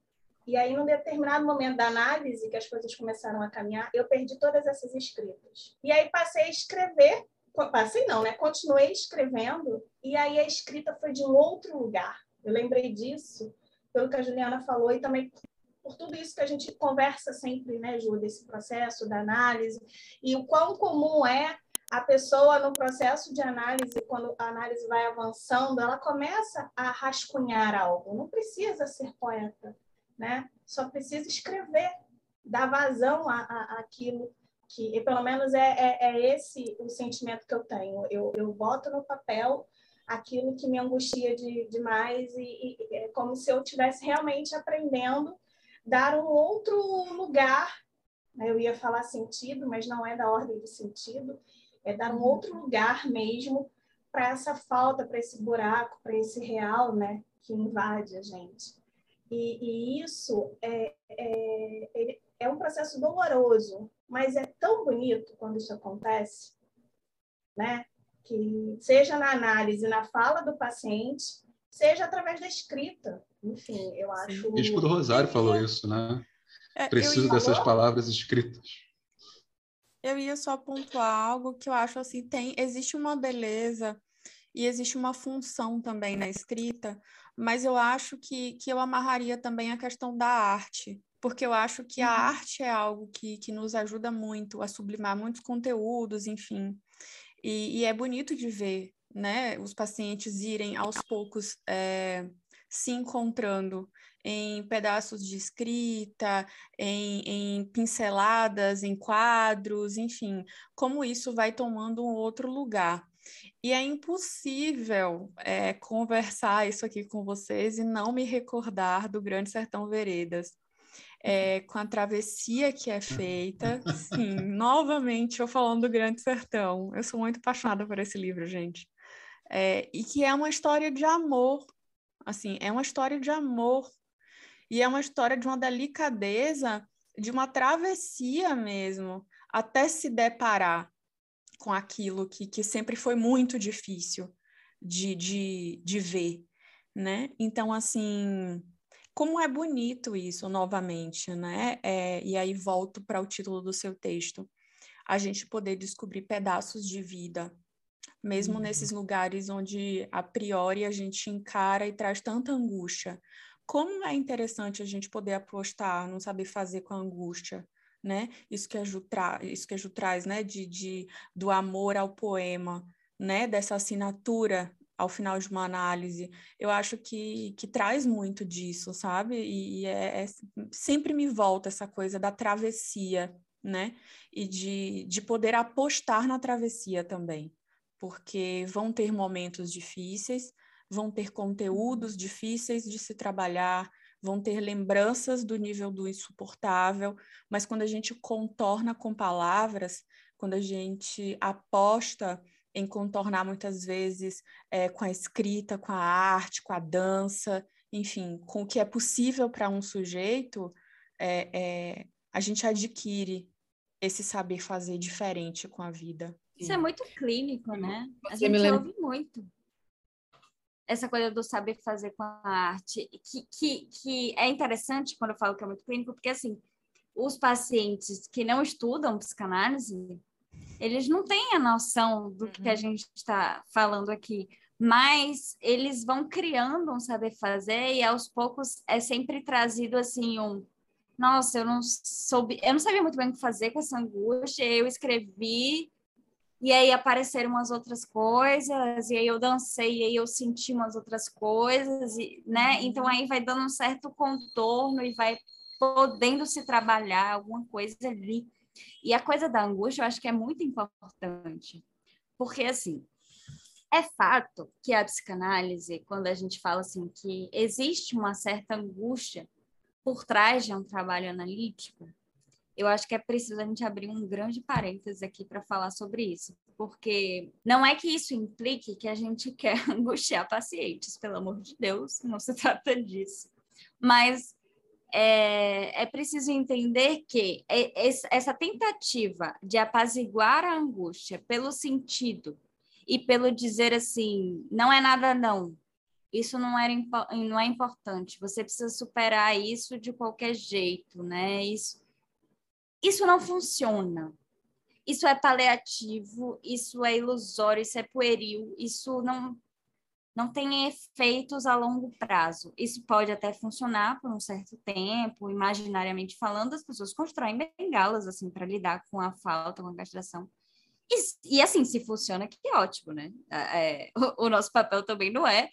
e aí, num determinado momento da análise, que as coisas começaram a caminhar, eu perdi todas essas escritas. E aí passei a escrever, passei não, né? Continuei escrevendo, e aí a escrita foi de um outro lugar. Eu lembrei disso, pelo que a Juliana falou, e também por tudo isso que a gente conversa sempre, né, Ju, desse processo da análise, e o quão comum é a pessoa no processo de análise, quando a análise vai avançando, ela começa a rascunhar algo. Não precisa ser poeta, né? Só precisa escrever, dar vazão a, a, àquilo que pelo menos é, é, é, esse o sentimento que eu tenho. Eu, eu boto no papel aquilo que me angustia de, demais e, e é como se eu estivesse realmente aprendendo dar um outro lugar. Né? Eu ia falar sentido, mas não é da ordem do sentido. É dar um outro lugar mesmo para essa falta, para esse buraco, para esse real, né, que invade a gente. E, e isso é, é, é um processo doloroso, mas é tão bonito quando isso acontece, né? Que seja na análise, na fala do paciente, seja através da escrita. Enfim, eu acho. O Bispo do Rosário falou isso, né? É, Preciso dessas palavras escritas. Eu ia só pontuar algo que eu acho assim, tem, existe uma beleza e existe uma função também na escrita, mas eu acho que, que eu amarraria também a questão da arte, porque eu acho que a uhum. arte é algo que, que nos ajuda muito a sublimar muitos conteúdos, enfim. E, e é bonito de ver, né, os pacientes irem aos poucos é, se encontrando em pedaços de escrita, em, em, pinceladas, em quadros, enfim, como isso vai tomando um outro lugar. E é impossível é, conversar isso aqui com vocês e não me recordar do Grande Sertão Veredas, é, com a travessia que é feita. (laughs) Sim, novamente eu falando do Grande Sertão. Eu sou muito apaixonada por esse livro, gente. É, e que é uma história de amor. Assim, é uma história de amor. E é uma história de uma delicadeza, de uma travessia mesmo, até se deparar com aquilo que, que sempre foi muito difícil de, de, de ver, né? Então, assim, como é bonito isso novamente, né? É, e aí volto para o título do seu texto. A gente poder descobrir pedaços de vida, mesmo uhum. nesses lugares onde a priori a gente encara e traz tanta angústia. Como é interessante a gente poder apostar, não saber fazer com a angústia, né? Isso que a Ju, tra isso que a Ju traz, né? De, de, do amor ao poema, né? Dessa assinatura ao final de uma análise, eu acho que, que traz muito disso, sabe? E, e é, é, sempre me volta essa coisa da travessia, né? E de, de poder apostar na travessia também, porque vão ter momentos difíceis, vão ter conteúdos difíceis de se trabalhar, vão ter lembranças do nível do insuportável, mas quando a gente contorna com palavras, quando a gente aposta em contornar muitas vezes é, com a escrita, com a arte, com a dança, enfim, com o que é possível para um sujeito, é, é, a gente adquire esse saber fazer diferente com a vida. Isso é muito clínico, né? A gente lembra... ouve muito essa coisa do saber fazer com a arte, que, que, que é interessante quando eu falo que é muito clínico, porque assim, os pacientes que não estudam psicanálise, eles não têm a noção do que a uhum. gente está falando aqui, mas eles vão criando um saber fazer e aos poucos é sempre trazido assim um nossa, eu não soube, eu não sabia muito bem o que fazer com essa angústia, eu escrevi e aí apareceram umas outras coisas, e aí eu dancei, e aí eu senti umas outras coisas, e, né? Uhum. Então aí vai dando um certo contorno e vai podendo se trabalhar alguma coisa ali. E a coisa da angústia eu acho que é muito importante, porque assim, é fato que a psicanálise, quando a gente fala assim que existe uma certa angústia por trás de um trabalho analítico, eu acho que é preciso a gente abrir um grande parênteses aqui para falar sobre isso, porque não é que isso implique que a gente (laughs) quer angustiar pacientes, pelo amor de Deus, não se (laughs) trata disso. Mas é, é preciso entender que essa tentativa de apaziguar a angústia pelo sentido e pelo dizer assim, não é nada não, isso não, era, não é importante, você precisa superar isso de qualquer jeito, né? Isso, isso não funciona. Isso é paliativo, isso é ilusório, isso é pueril, isso não não tem efeitos a longo prazo. Isso pode até funcionar por um certo tempo, imaginariamente falando, as pessoas constroem bengalas assim para lidar com a falta, com a castração. E, e, assim, se funciona, que ótimo, né? É, o, o, nosso papel também não é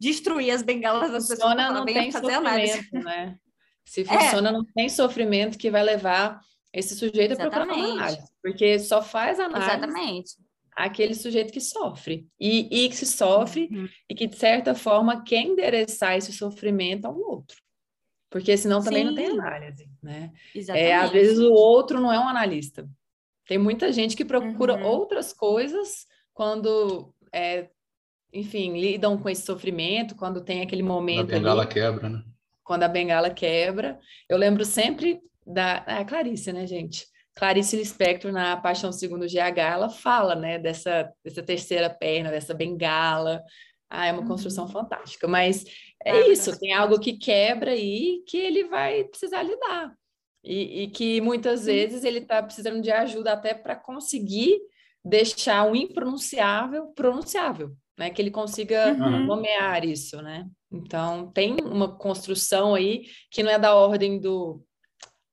destruir as bengalas das funciona, pessoas. Não tem fazer análise. Né? Se funciona, é. não tem sofrimento que vai levar esse sujeito é procurando análise, porque só faz análise Exatamente. aquele sujeito que sofre e, e que se sofre uhum. e que de certa forma quer endereçar esse sofrimento a um outro. Porque senão também Sim. não tem análise, né? Exatamente. É, às vezes o outro não é um analista. Tem muita gente que procura uhum. outras coisas quando, é, enfim, lidam com esse sofrimento, quando tem aquele momento. Quando a bengala ali, quebra, né? Quando a bengala quebra. Eu lembro sempre da. Ah, Clarice, né, gente? Clarice Lispector, na Paixão Segundo GH, ela fala, né, dessa, dessa terceira perna, dessa bengala. Ah, é uma construção uhum. fantástica. Mas é, é isso, tem algo que quebra aí que ele vai precisar lidar. E, e que muitas vezes ele está precisando de ajuda até para conseguir deixar o impronunciável pronunciável, né? Que ele consiga uhum. nomear isso, né? Então, tem uma construção aí que não é da ordem do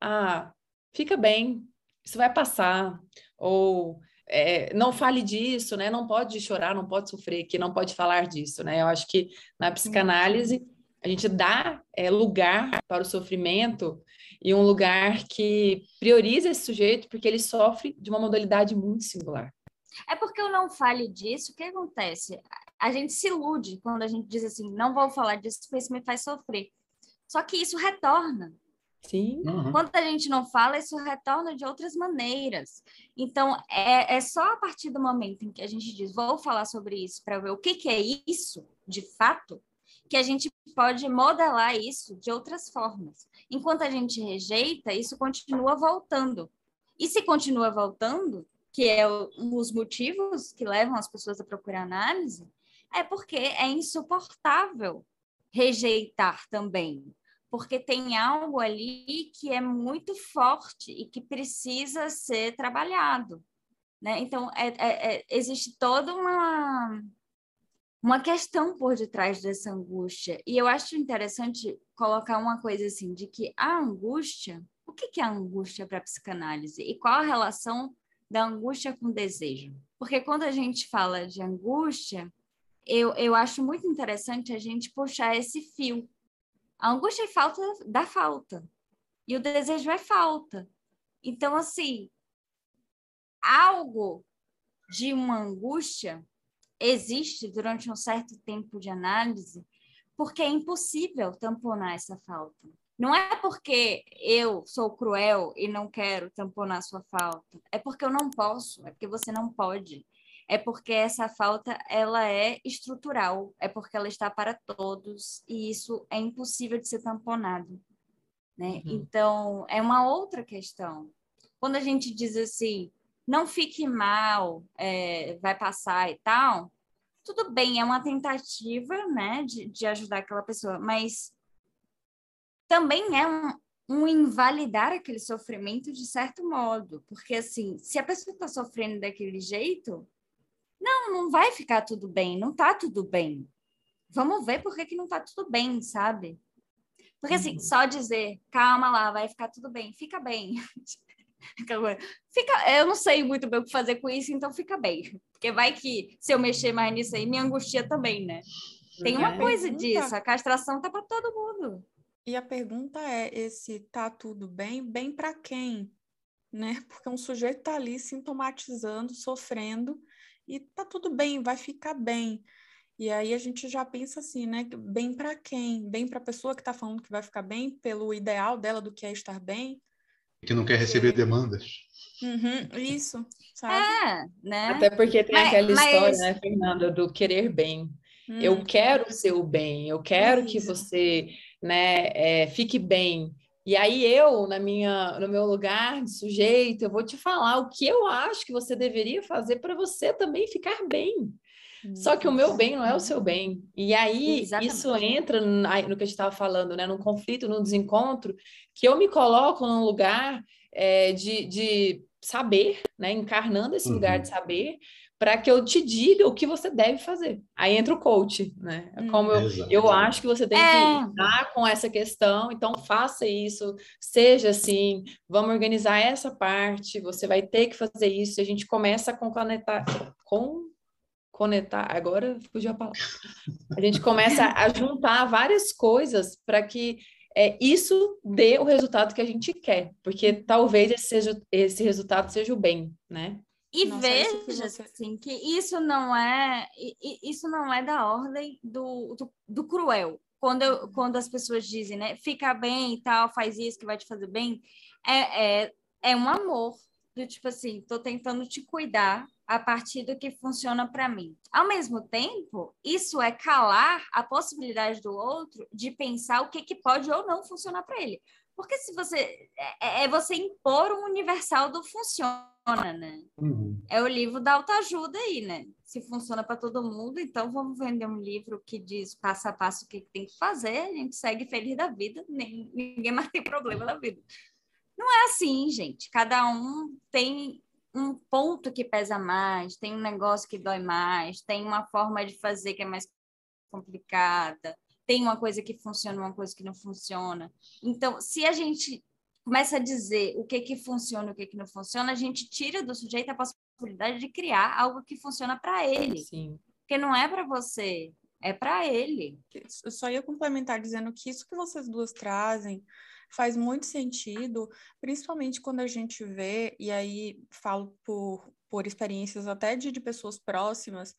ah, fica bem, isso vai passar, ou é, não fale disso, né? Não pode chorar, não pode sofrer, que não pode falar disso, né? Eu acho que na psicanálise a gente dá é, lugar para o sofrimento e um lugar que prioriza esse sujeito porque ele sofre de uma modalidade muito singular. É porque eu não fale disso, o que acontece? A gente se ilude quando a gente diz assim, não vou falar disso porque isso me faz sofrer. Só que isso retorna. Sim. Uhum. Quando a gente não fala, isso retorna de outras maneiras. Então, é, é só a partir do momento em que a gente diz, vou falar sobre isso para ver o que, que é isso, de fato, que a gente pode modelar isso de outras formas. Enquanto a gente rejeita, isso continua voltando. E se continua voltando, que é um dos motivos que levam as pessoas a procurar análise, é porque é insuportável rejeitar também. Porque tem algo ali que é muito forte e que precisa ser trabalhado. Né? Então, é, é, é, existe toda uma, uma questão por detrás dessa angústia. E eu acho interessante colocar uma coisa assim, de que a angústia, o que é a angústia para a psicanálise? E qual a relação da angústia com o desejo? Porque quando a gente fala de angústia, eu, eu acho muito interessante a gente puxar esse fio. A angústia é falta da falta. E o desejo é falta. Então, assim, algo de uma angústia existe durante um certo tempo de análise, porque é impossível tamponar essa falta. Não é porque eu sou cruel e não quero tamponar sua falta, é porque eu não posso, é porque você não pode. É porque essa falta ela é estrutural, é porque ela está para todos e isso é impossível de ser tamponado, né? Uhum. Então, é uma outra questão. Quando a gente diz assim, não fique mal, é, vai passar e tal, tudo bem, é uma tentativa, né, de, de ajudar aquela pessoa, mas também é um, um invalidar aquele sofrimento de certo modo, porque assim, se a pessoa está sofrendo daquele jeito, não, não vai ficar tudo bem, não tá tudo bem. Vamos ver por que, que não tá tudo bem, sabe? Porque assim, uhum. só dizer, calma lá, vai ficar tudo bem, fica bem. (laughs) Fica, eu não sei muito bem o que fazer com isso, então fica bem. Porque vai que se eu mexer mais nisso aí, me angustia também, né? Tem uma é. coisa disso, a castração tá para todo mundo. E a pergunta é: esse tá tudo bem, bem para quem? Né? Porque um sujeito tá ali sintomatizando, sofrendo, e tá tudo bem, vai ficar bem. E aí a gente já pensa assim, né? Bem para quem? Bem para a pessoa que está falando que vai ficar bem, pelo ideal dela do que é estar bem, que não quer receber demandas. Uhum, isso, sabe? É, né? Até porque tem mas, aquela mas... história, né, Fernanda, do querer bem. Hum. Eu quero o seu bem, eu quero isso. que você, né, é, fique bem. E aí eu, na minha, no meu lugar de sujeito, eu vou te falar o que eu acho que você deveria fazer para você também ficar bem. Só que o meu bem não é o seu bem. E aí Exatamente. isso entra no que a gente estava falando, né? No conflito, no desencontro, que eu me coloco num lugar é, de, de saber, né? Encarnando esse uhum. lugar de saber, para que eu te diga o que você deve fazer. Aí entra o coach, né? É como eu, eu acho que você tem é. que lidar com essa questão, então faça isso, seja assim, vamos organizar essa parte, você vai ter que fazer isso, e a gente começa a conectar, com conectar, agora fugiu a palavra. A gente começa a juntar várias coisas para que é, isso dê o resultado que a gente quer, porque talvez esse, seja, esse resultado seja o bem, né? E Nossa, veja, que você... assim, que isso não é isso não é da ordem do, do, do cruel. Quando, eu, quando as pessoas dizem, né, fica bem e tal, faz isso que vai te fazer bem, é, é, é um amor do tipo assim, tô tentando te cuidar a partir do que funciona para mim. Ao mesmo tempo, isso é calar a possibilidade do outro de pensar o que, que pode ou não funcionar para ele. Porque se você é, é, você impor um universal do funciona, né? Uhum. É o livro da autoajuda aí, né? Se funciona para todo mundo, então vamos vender um livro que diz passo a passo o que tem que fazer, a gente segue feliz da vida, nem, ninguém mais tem problema na vida. Não é assim, gente. Cada um tem um ponto que pesa mais, tem um negócio que dói mais, tem uma forma de fazer que é mais complicada, tem uma coisa que funciona, uma coisa que não funciona. Então, se a gente começa a dizer o que que funciona, o que que não funciona, a gente tira do sujeito a possibilidade de criar algo que funciona para ele. Sim. Porque não é para você, é para ele. Eu só ia complementar dizendo que isso que vocês duas trazem faz muito sentido, principalmente quando a gente vê, e aí falo por, por experiências até de, de pessoas próximas,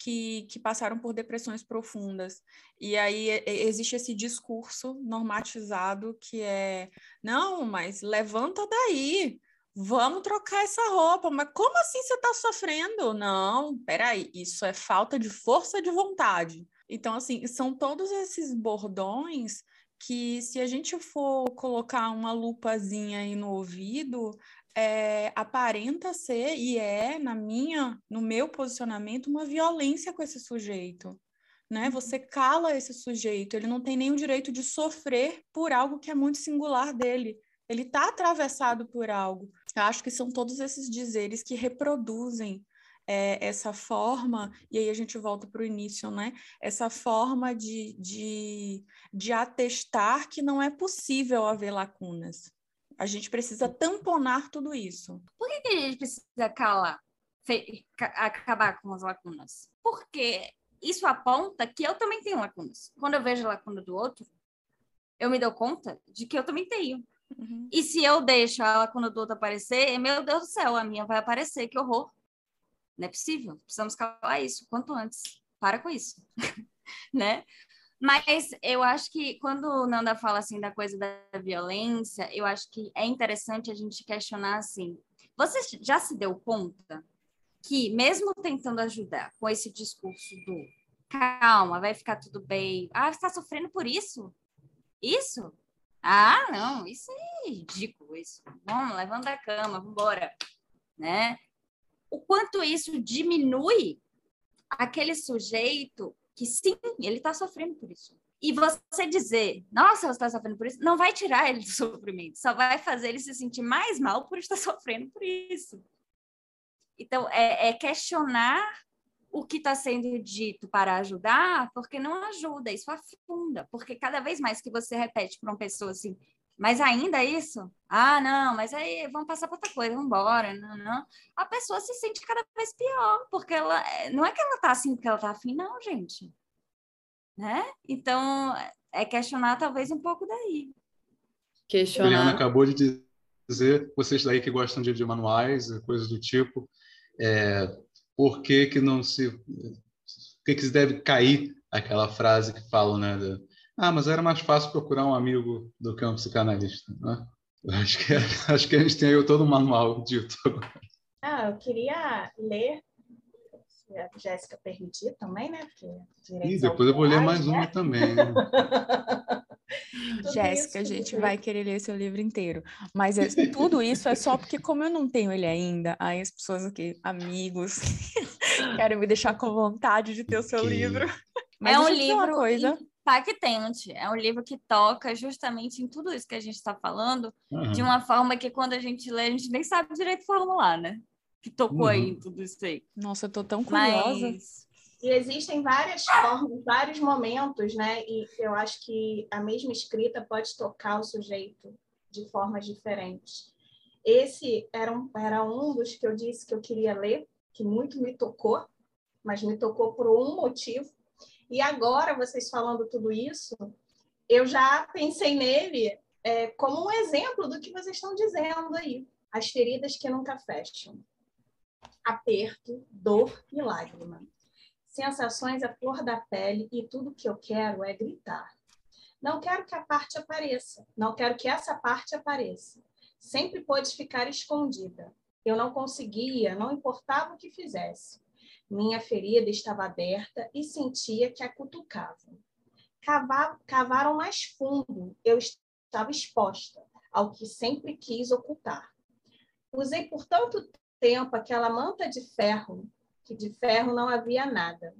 que, que, passaram por depressões profundas. E aí existe esse discurso normatizado que é: não, mas levanta daí, vamos trocar essa roupa. Mas como assim você está sofrendo? Não, peraí, isso é falta de força de vontade. Então, assim, são todos esses bordões que se a gente for colocar uma lupazinha aí no ouvido, é, aparenta ser e é, na minha, no meu posicionamento, uma violência com esse sujeito. Né? Uhum. Você cala esse sujeito, ele não tem nenhum direito de sofrer por algo que é muito singular dele. Ele está atravessado por algo. Eu acho que são todos esses dizeres que reproduzem é, essa forma, e aí a gente volta para o início, né? Essa forma de, de, de atestar que não é possível haver lacunas. A gente precisa tamponar tudo isso. Por que, que a gente precisa calar, acabar com as lacunas? Porque isso aponta que eu também tenho lacunas. Quando eu vejo a lacuna do outro, eu me dou conta de que eu também tenho. Uhum. E se eu deixo a lacuna do outro aparecer, meu Deus do céu, a minha vai aparecer, que horror. Não é possível. Precisamos calar isso quanto antes. Para com isso, (laughs) né? Mas eu acho que quando o Nanda fala assim da coisa da violência, eu acho que é interessante a gente questionar assim. Você já se deu conta que mesmo tentando ajudar com esse discurso do calma, vai ficar tudo bem. Ah, está sofrendo por isso? Isso? Ah, não, isso é ridículo isso. Vamos, levanta a cama, vamos embora, né? o quanto isso diminui aquele sujeito que sim, ele está sofrendo por isso. E você dizer, nossa, você está sofrendo por isso, não vai tirar ele do (laughs) sofrimento, só vai fazer ele se sentir mais mal por estar (laughs) sofrendo por isso. Então, é, é questionar o que está sendo dito para ajudar, porque não ajuda, isso afunda. Porque cada vez mais que você repete para uma pessoa assim, mas ainda é isso? Ah, não, mas aí vamos passar para outra coisa, vamos embora. Não, não. A pessoa se sente cada vez pior, porque ela não é que ela tá assim porque ela tá afim, não, gente. Né? Então, é questionar talvez um pouco daí. Questionar. A Eliana acabou de dizer, vocês daí que gostam de, de manuais, coisas do tipo, é, por que que não se... Por que que se deve cair aquela frase que falam, né? Ah, mas era mais fácil procurar um amigo do que um psicanalista, né? Acho que, (laughs) acho que a gente tem aí todo o manual dito agora. Ah, eu queria ler, se a Jéssica permitir também, né? Porque e depois eu vou ler mais né? uma também. Né? (laughs) Jéssica, a gente vai querer ler seu livro inteiro. Mas é, tudo isso é só porque, como eu não tenho ele ainda, aí as pessoas aqui, amigos, (laughs) querem me deixar com vontade de ter o seu livro. Mas é um livro coisa impactante. É um livro que toca justamente em tudo isso que a gente está falando, uhum. de uma forma que quando a gente lê, a gente nem sabe direito formular, né? Que tocou uhum. aí em tudo isso aí. Nossa, eu tô tão curiosa. Mas... E existem várias formas, vários momentos, né? E eu acho que a mesma escrita pode tocar o sujeito de formas diferentes. Esse era um, era um dos que eu disse que eu queria ler, que muito me tocou, mas me tocou por um motivo, e agora, vocês falando tudo isso, eu já pensei nele é, como um exemplo do que vocês estão dizendo aí. As feridas que nunca fecham. Aperto, dor e lágrima. Sensações à flor da pele e tudo que eu quero é gritar. Não quero que a parte apareça. Não quero que essa parte apareça. Sempre pôde ficar escondida. Eu não conseguia, não importava o que fizesse. Minha ferida estava aberta e sentia que a cutucavam. Cavaram mais fundo. Eu estava exposta ao que sempre quis ocultar. Usei por tanto tempo aquela manta de ferro, que de ferro não havia nada.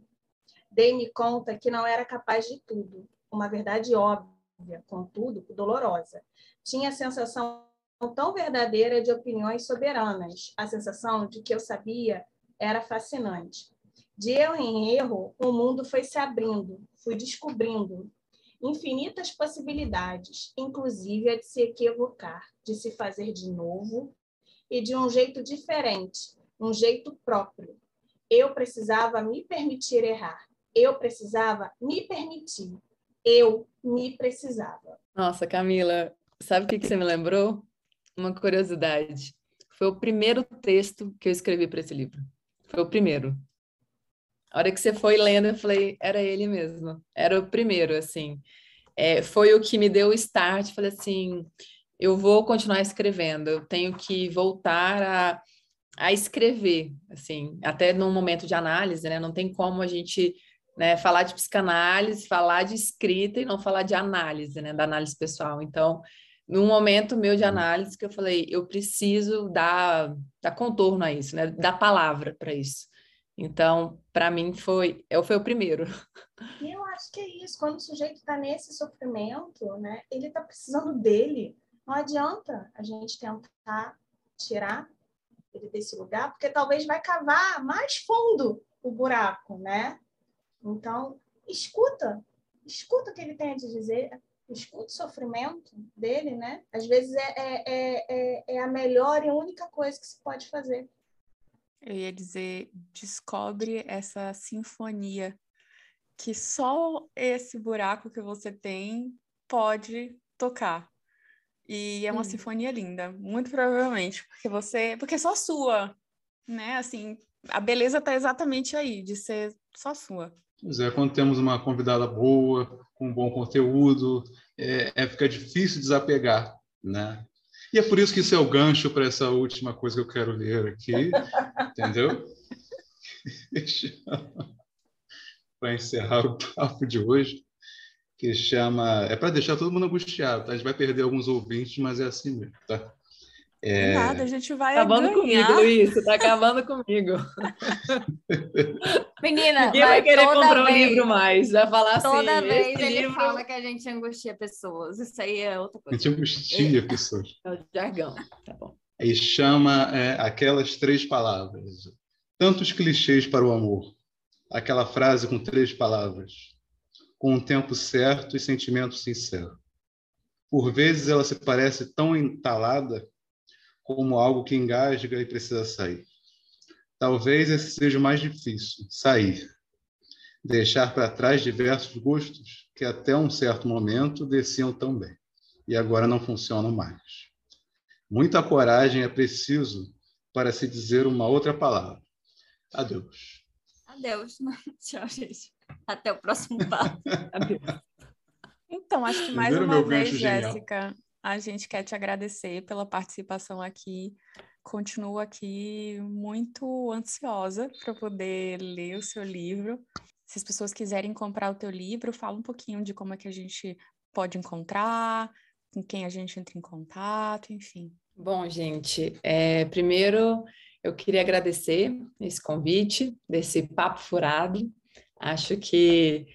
Dei-me conta que não era capaz de tudo, uma verdade óbvia, contudo dolorosa. Tinha a sensação tão verdadeira de opiniões soberanas, a sensação de que eu sabia era fascinante. De erro em erro, o mundo foi se abrindo, fui descobrindo infinitas possibilidades, inclusive a de se equivocar, de se fazer de novo e de um jeito diferente, um jeito próprio. Eu precisava me permitir errar. Eu precisava me permitir. Eu me precisava. Nossa, Camila, sabe o que, que você me lembrou? Uma curiosidade. Foi o primeiro texto que eu escrevi para esse livro. Foi o primeiro. A hora que você foi lendo, eu falei, era ele mesmo. Era o primeiro, assim. É, foi o que me deu o start. Falei assim, eu vou continuar escrevendo. Eu tenho que voltar a, a escrever, assim. Até num momento de análise, né? Não tem como a gente né, falar de psicanálise, falar de escrita e não falar de análise, né? Da análise pessoal. Então, num momento meu de análise que eu falei, eu preciso dar, dar contorno a isso, né? Dar palavra para isso. Então, para mim foi, eu foi o primeiro. E eu acho que é isso, quando o sujeito está nesse sofrimento, né, ele está precisando dele. Não adianta a gente tentar tirar ele desse lugar, porque talvez vai cavar mais fundo o buraco, né? Então, escuta, escuta o que ele tem a te dizer, escuta o sofrimento dele, né? Às vezes é, é, é, é a melhor e única coisa que se pode fazer. Eu ia dizer, descobre essa sinfonia que só esse buraco que você tem pode tocar. E é uma hum. sinfonia linda, muito provavelmente, porque você, porque é só sua, né? Assim, a beleza está exatamente aí, de ser só sua. Pois é, quando temos uma convidada boa, com bom conteúdo, é, é fica difícil desapegar, né? E é por isso que isso é o gancho para essa última coisa que eu quero ler aqui, (laughs) entendeu? (laughs) para encerrar o papo de hoje, que chama. É para deixar todo mundo angustiado, tá? A gente vai perder alguns ouvintes, mas é assim mesmo, tá? É... Nada, a gente vai acabando ganhar. comigo, Luiz, tá acabando comigo. (laughs) Menina, ninguém vai querer comprar vez, um livro mais, vai falar toda assim. Toda vez ele livro... fala que a gente angustia pessoas, isso aí é outra coisa. A gente angustia pessoas. (laughs) É o jargão, tá bom. E chama é, aquelas três palavras. Tantos clichês para o amor. Aquela frase com três palavras. Com o tempo certo e sentimento sincero. Por vezes ela se parece tão entalada como algo que engasga e precisa sair. Talvez esse seja o mais difícil, sair. Deixar para trás diversos gostos que até um certo momento desciam tão bem e agora não funcionam mais. Muita coragem é preciso para se dizer uma outra palavra. Adeus. Adeus. (laughs) Tchau, gente. Até o próximo papo. (laughs) Então, acho que mais uma vez, Jéssica, a gente quer te agradecer pela participação aqui. Continuo aqui muito ansiosa para poder ler o seu livro. Se as pessoas quiserem comprar o teu livro, fala um pouquinho de como é que a gente pode encontrar, com quem a gente entra em contato, enfim. Bom, gente, é, primeiro eu queria agradecer esse convite, desse papo furado. Acho que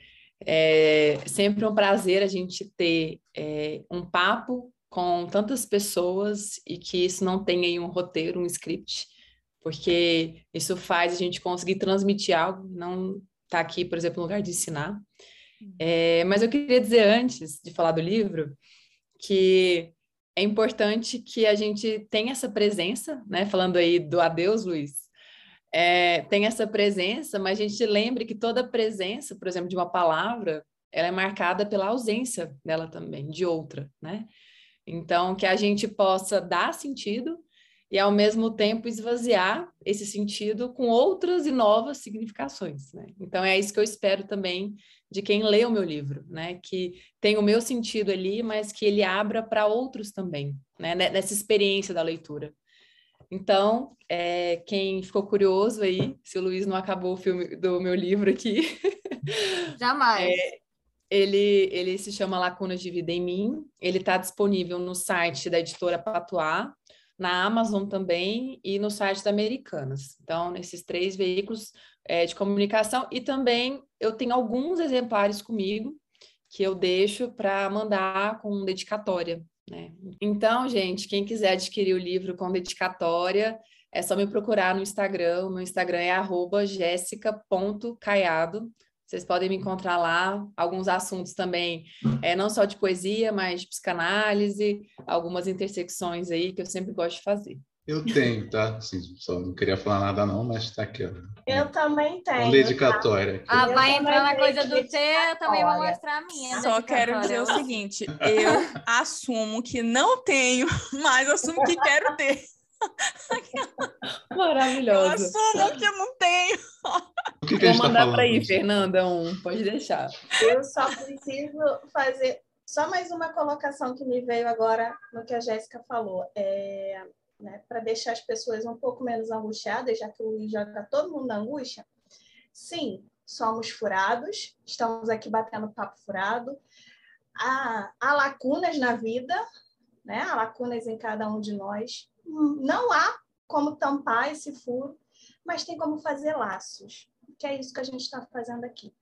é sempre um prazer a gente ter é, um papo com tantas pessoas e que isso não tenha aí um roteiro, um script, porque isso faz a gente conseguir transmitir algo, não estar tá aqui, por exemplo, no lugar de ensinar. É, mas eu queria dizer antes de falar do livro que é importante que a gente tenha essa presença, né? Falando aí do adeus, Luiz, é, tem essa presença, mas a gente lembre que toda presença, por exemplo, de uma palavra ela é marcada pela ausência dela também, de outra, né? Então, que a gente possa dar sentido e, ao mesmo tempo, esvaziar esse sentido com outras e novas significações, né? Então, é isso que eu espero também de quem lê o meu livro, né? Que tem o meu sentido ali, mas que ele abra para outros também, né? Nessa experiência da leitura. Então, é, quem ficou curioso aí, se o Luiz não acabou o filme do meu livro aqui. Jamais. (laughs) É, ele, ele se chama Lacunas de Vida em Mim. Ele está disponível no site da editora Patois, na Amazon também e no site da Americanas. Então, nesses três veículos é, de comunicação. E também eu tenho alguns exemplares comigo que eu deixo para mandar com dedicatória. Né? Então, gente, quem quiser adquirir o livro com dedicatória, é só me procurar no Instagram. O meu Instagram é jessica.caiado. Vocês podem me encontrar lá, alguns assuntos também, é, não só de poesia, mas de psicanálise, algumas intersecções aí que eu sempre gosto de fazer. Eu tenho, tá? Assim, só não queria falar nada não, mas está aqui. Ó. Eu também tenho. Um dedicatória. Aqui. Ah, vai entrar na coisa do T, eu também vou mostrar a minha. Só quero dizer o seguinte, eu assumo que não tenho, (laughs) mas assumo que quero ter. (laughs) Maravilhoso. Eu assumo que eu não tenho. O que, que Vou a gente tá mandar falando? para aí, Fernanda, um. Pode deixar. Eu só preciso fazer só mais uma colocação que me veio agora no que a Jéssica falou. É, né, para deixar as pessoas um pouco menos angustiadas, já que o Luiz joga todo mundo na angústia. Sim, somos furados, estamos aqui batendo papo furado. Há, há lacunas na vida, né? há lacunas em cada um de nós. Não há como tampar esse furo, mas tem como fazer laços, que é isso que a gente está fazendo aqui.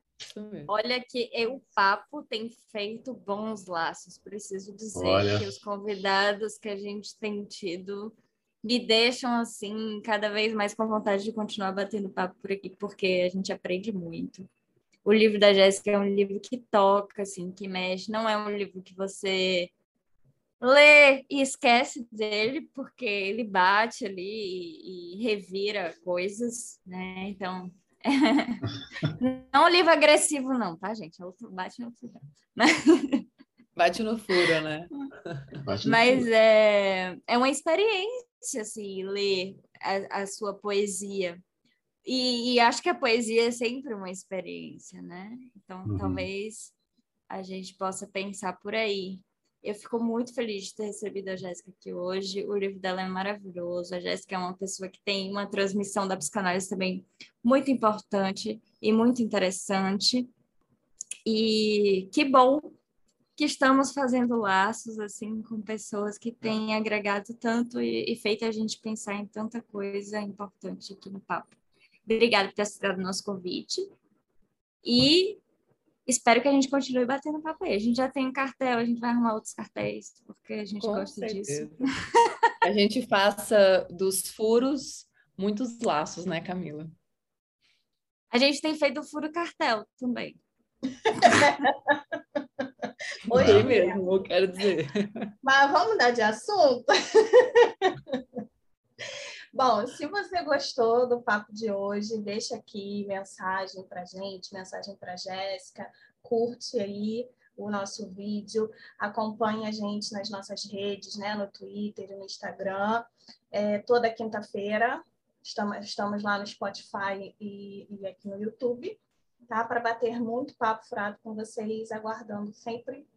Olha que o papo tem feito bons laços. Preciso dizer Olha. que os convidados que a gente tem tido me deixam assim cada vez mais com vontade de continuar batendo papo por aqui, porque a gente aprende muito. O livro da Jéssica é um livro que toca, assim, que mexe. Não é um livro que você lê e esquece dele, porque ele bate ali e, e revira coisas, né? Então, (laughs) não é um livro agressivo, não, tá, gente? É outro, bate no lugar. (laughs) Bate no furo, né? No Mas fundo. é, é uma experiência, assim, ler a, a sua poesia. E, e acho que a poesia é sempre uma experiência, né? Então, Uhum. talvez a gente possa pensar por aí. Eu fico muito feliz de ter recebido a Jéssica aqui hoje. O livro dela é maravilhoso. A Jéssica é uma pessoa que tem uma transmissão da psicanálise também muito importante e muito interessante. E que bom que estamos fazendo laços assim com pessoas que têm agregado tanto e, e feito a gente pensar em tanta coisa importante aqui no papo. Obrigada por ter aceitado o nosso convite. E espero que a gente continue batendo papo aí. A gente já tem um cartel, a gente vai arrumar outros cartéis, porque a gente Com gosta disso. certeza. (laughs) A gente faça dos furos muitos laços, né, Camila? A gente tem feito o furo cartel também. (laughs) Tem mesmo, eu quero dizer. Mas vamos mudar de assunto? (laughs) Bom, se você gostou do papo de hoje, deixa aqui mensagem para gente, mensagem para Jéssica, curte aí o nosso vídeo, acompanhe a gente nas nossas redes, né, no Twitter no Instagram. É, toda quinta-feira estamos, estamos lá no Spotify e, e aqui no YouTube, tá? Para bater muito papo furado com vocês, aguardando sempre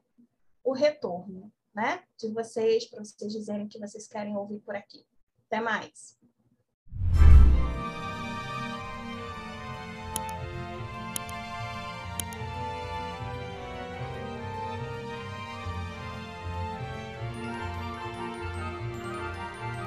o retorno, né? De vocês, para vocês dizerem que vocês querem ouvir por aqui. Até mais!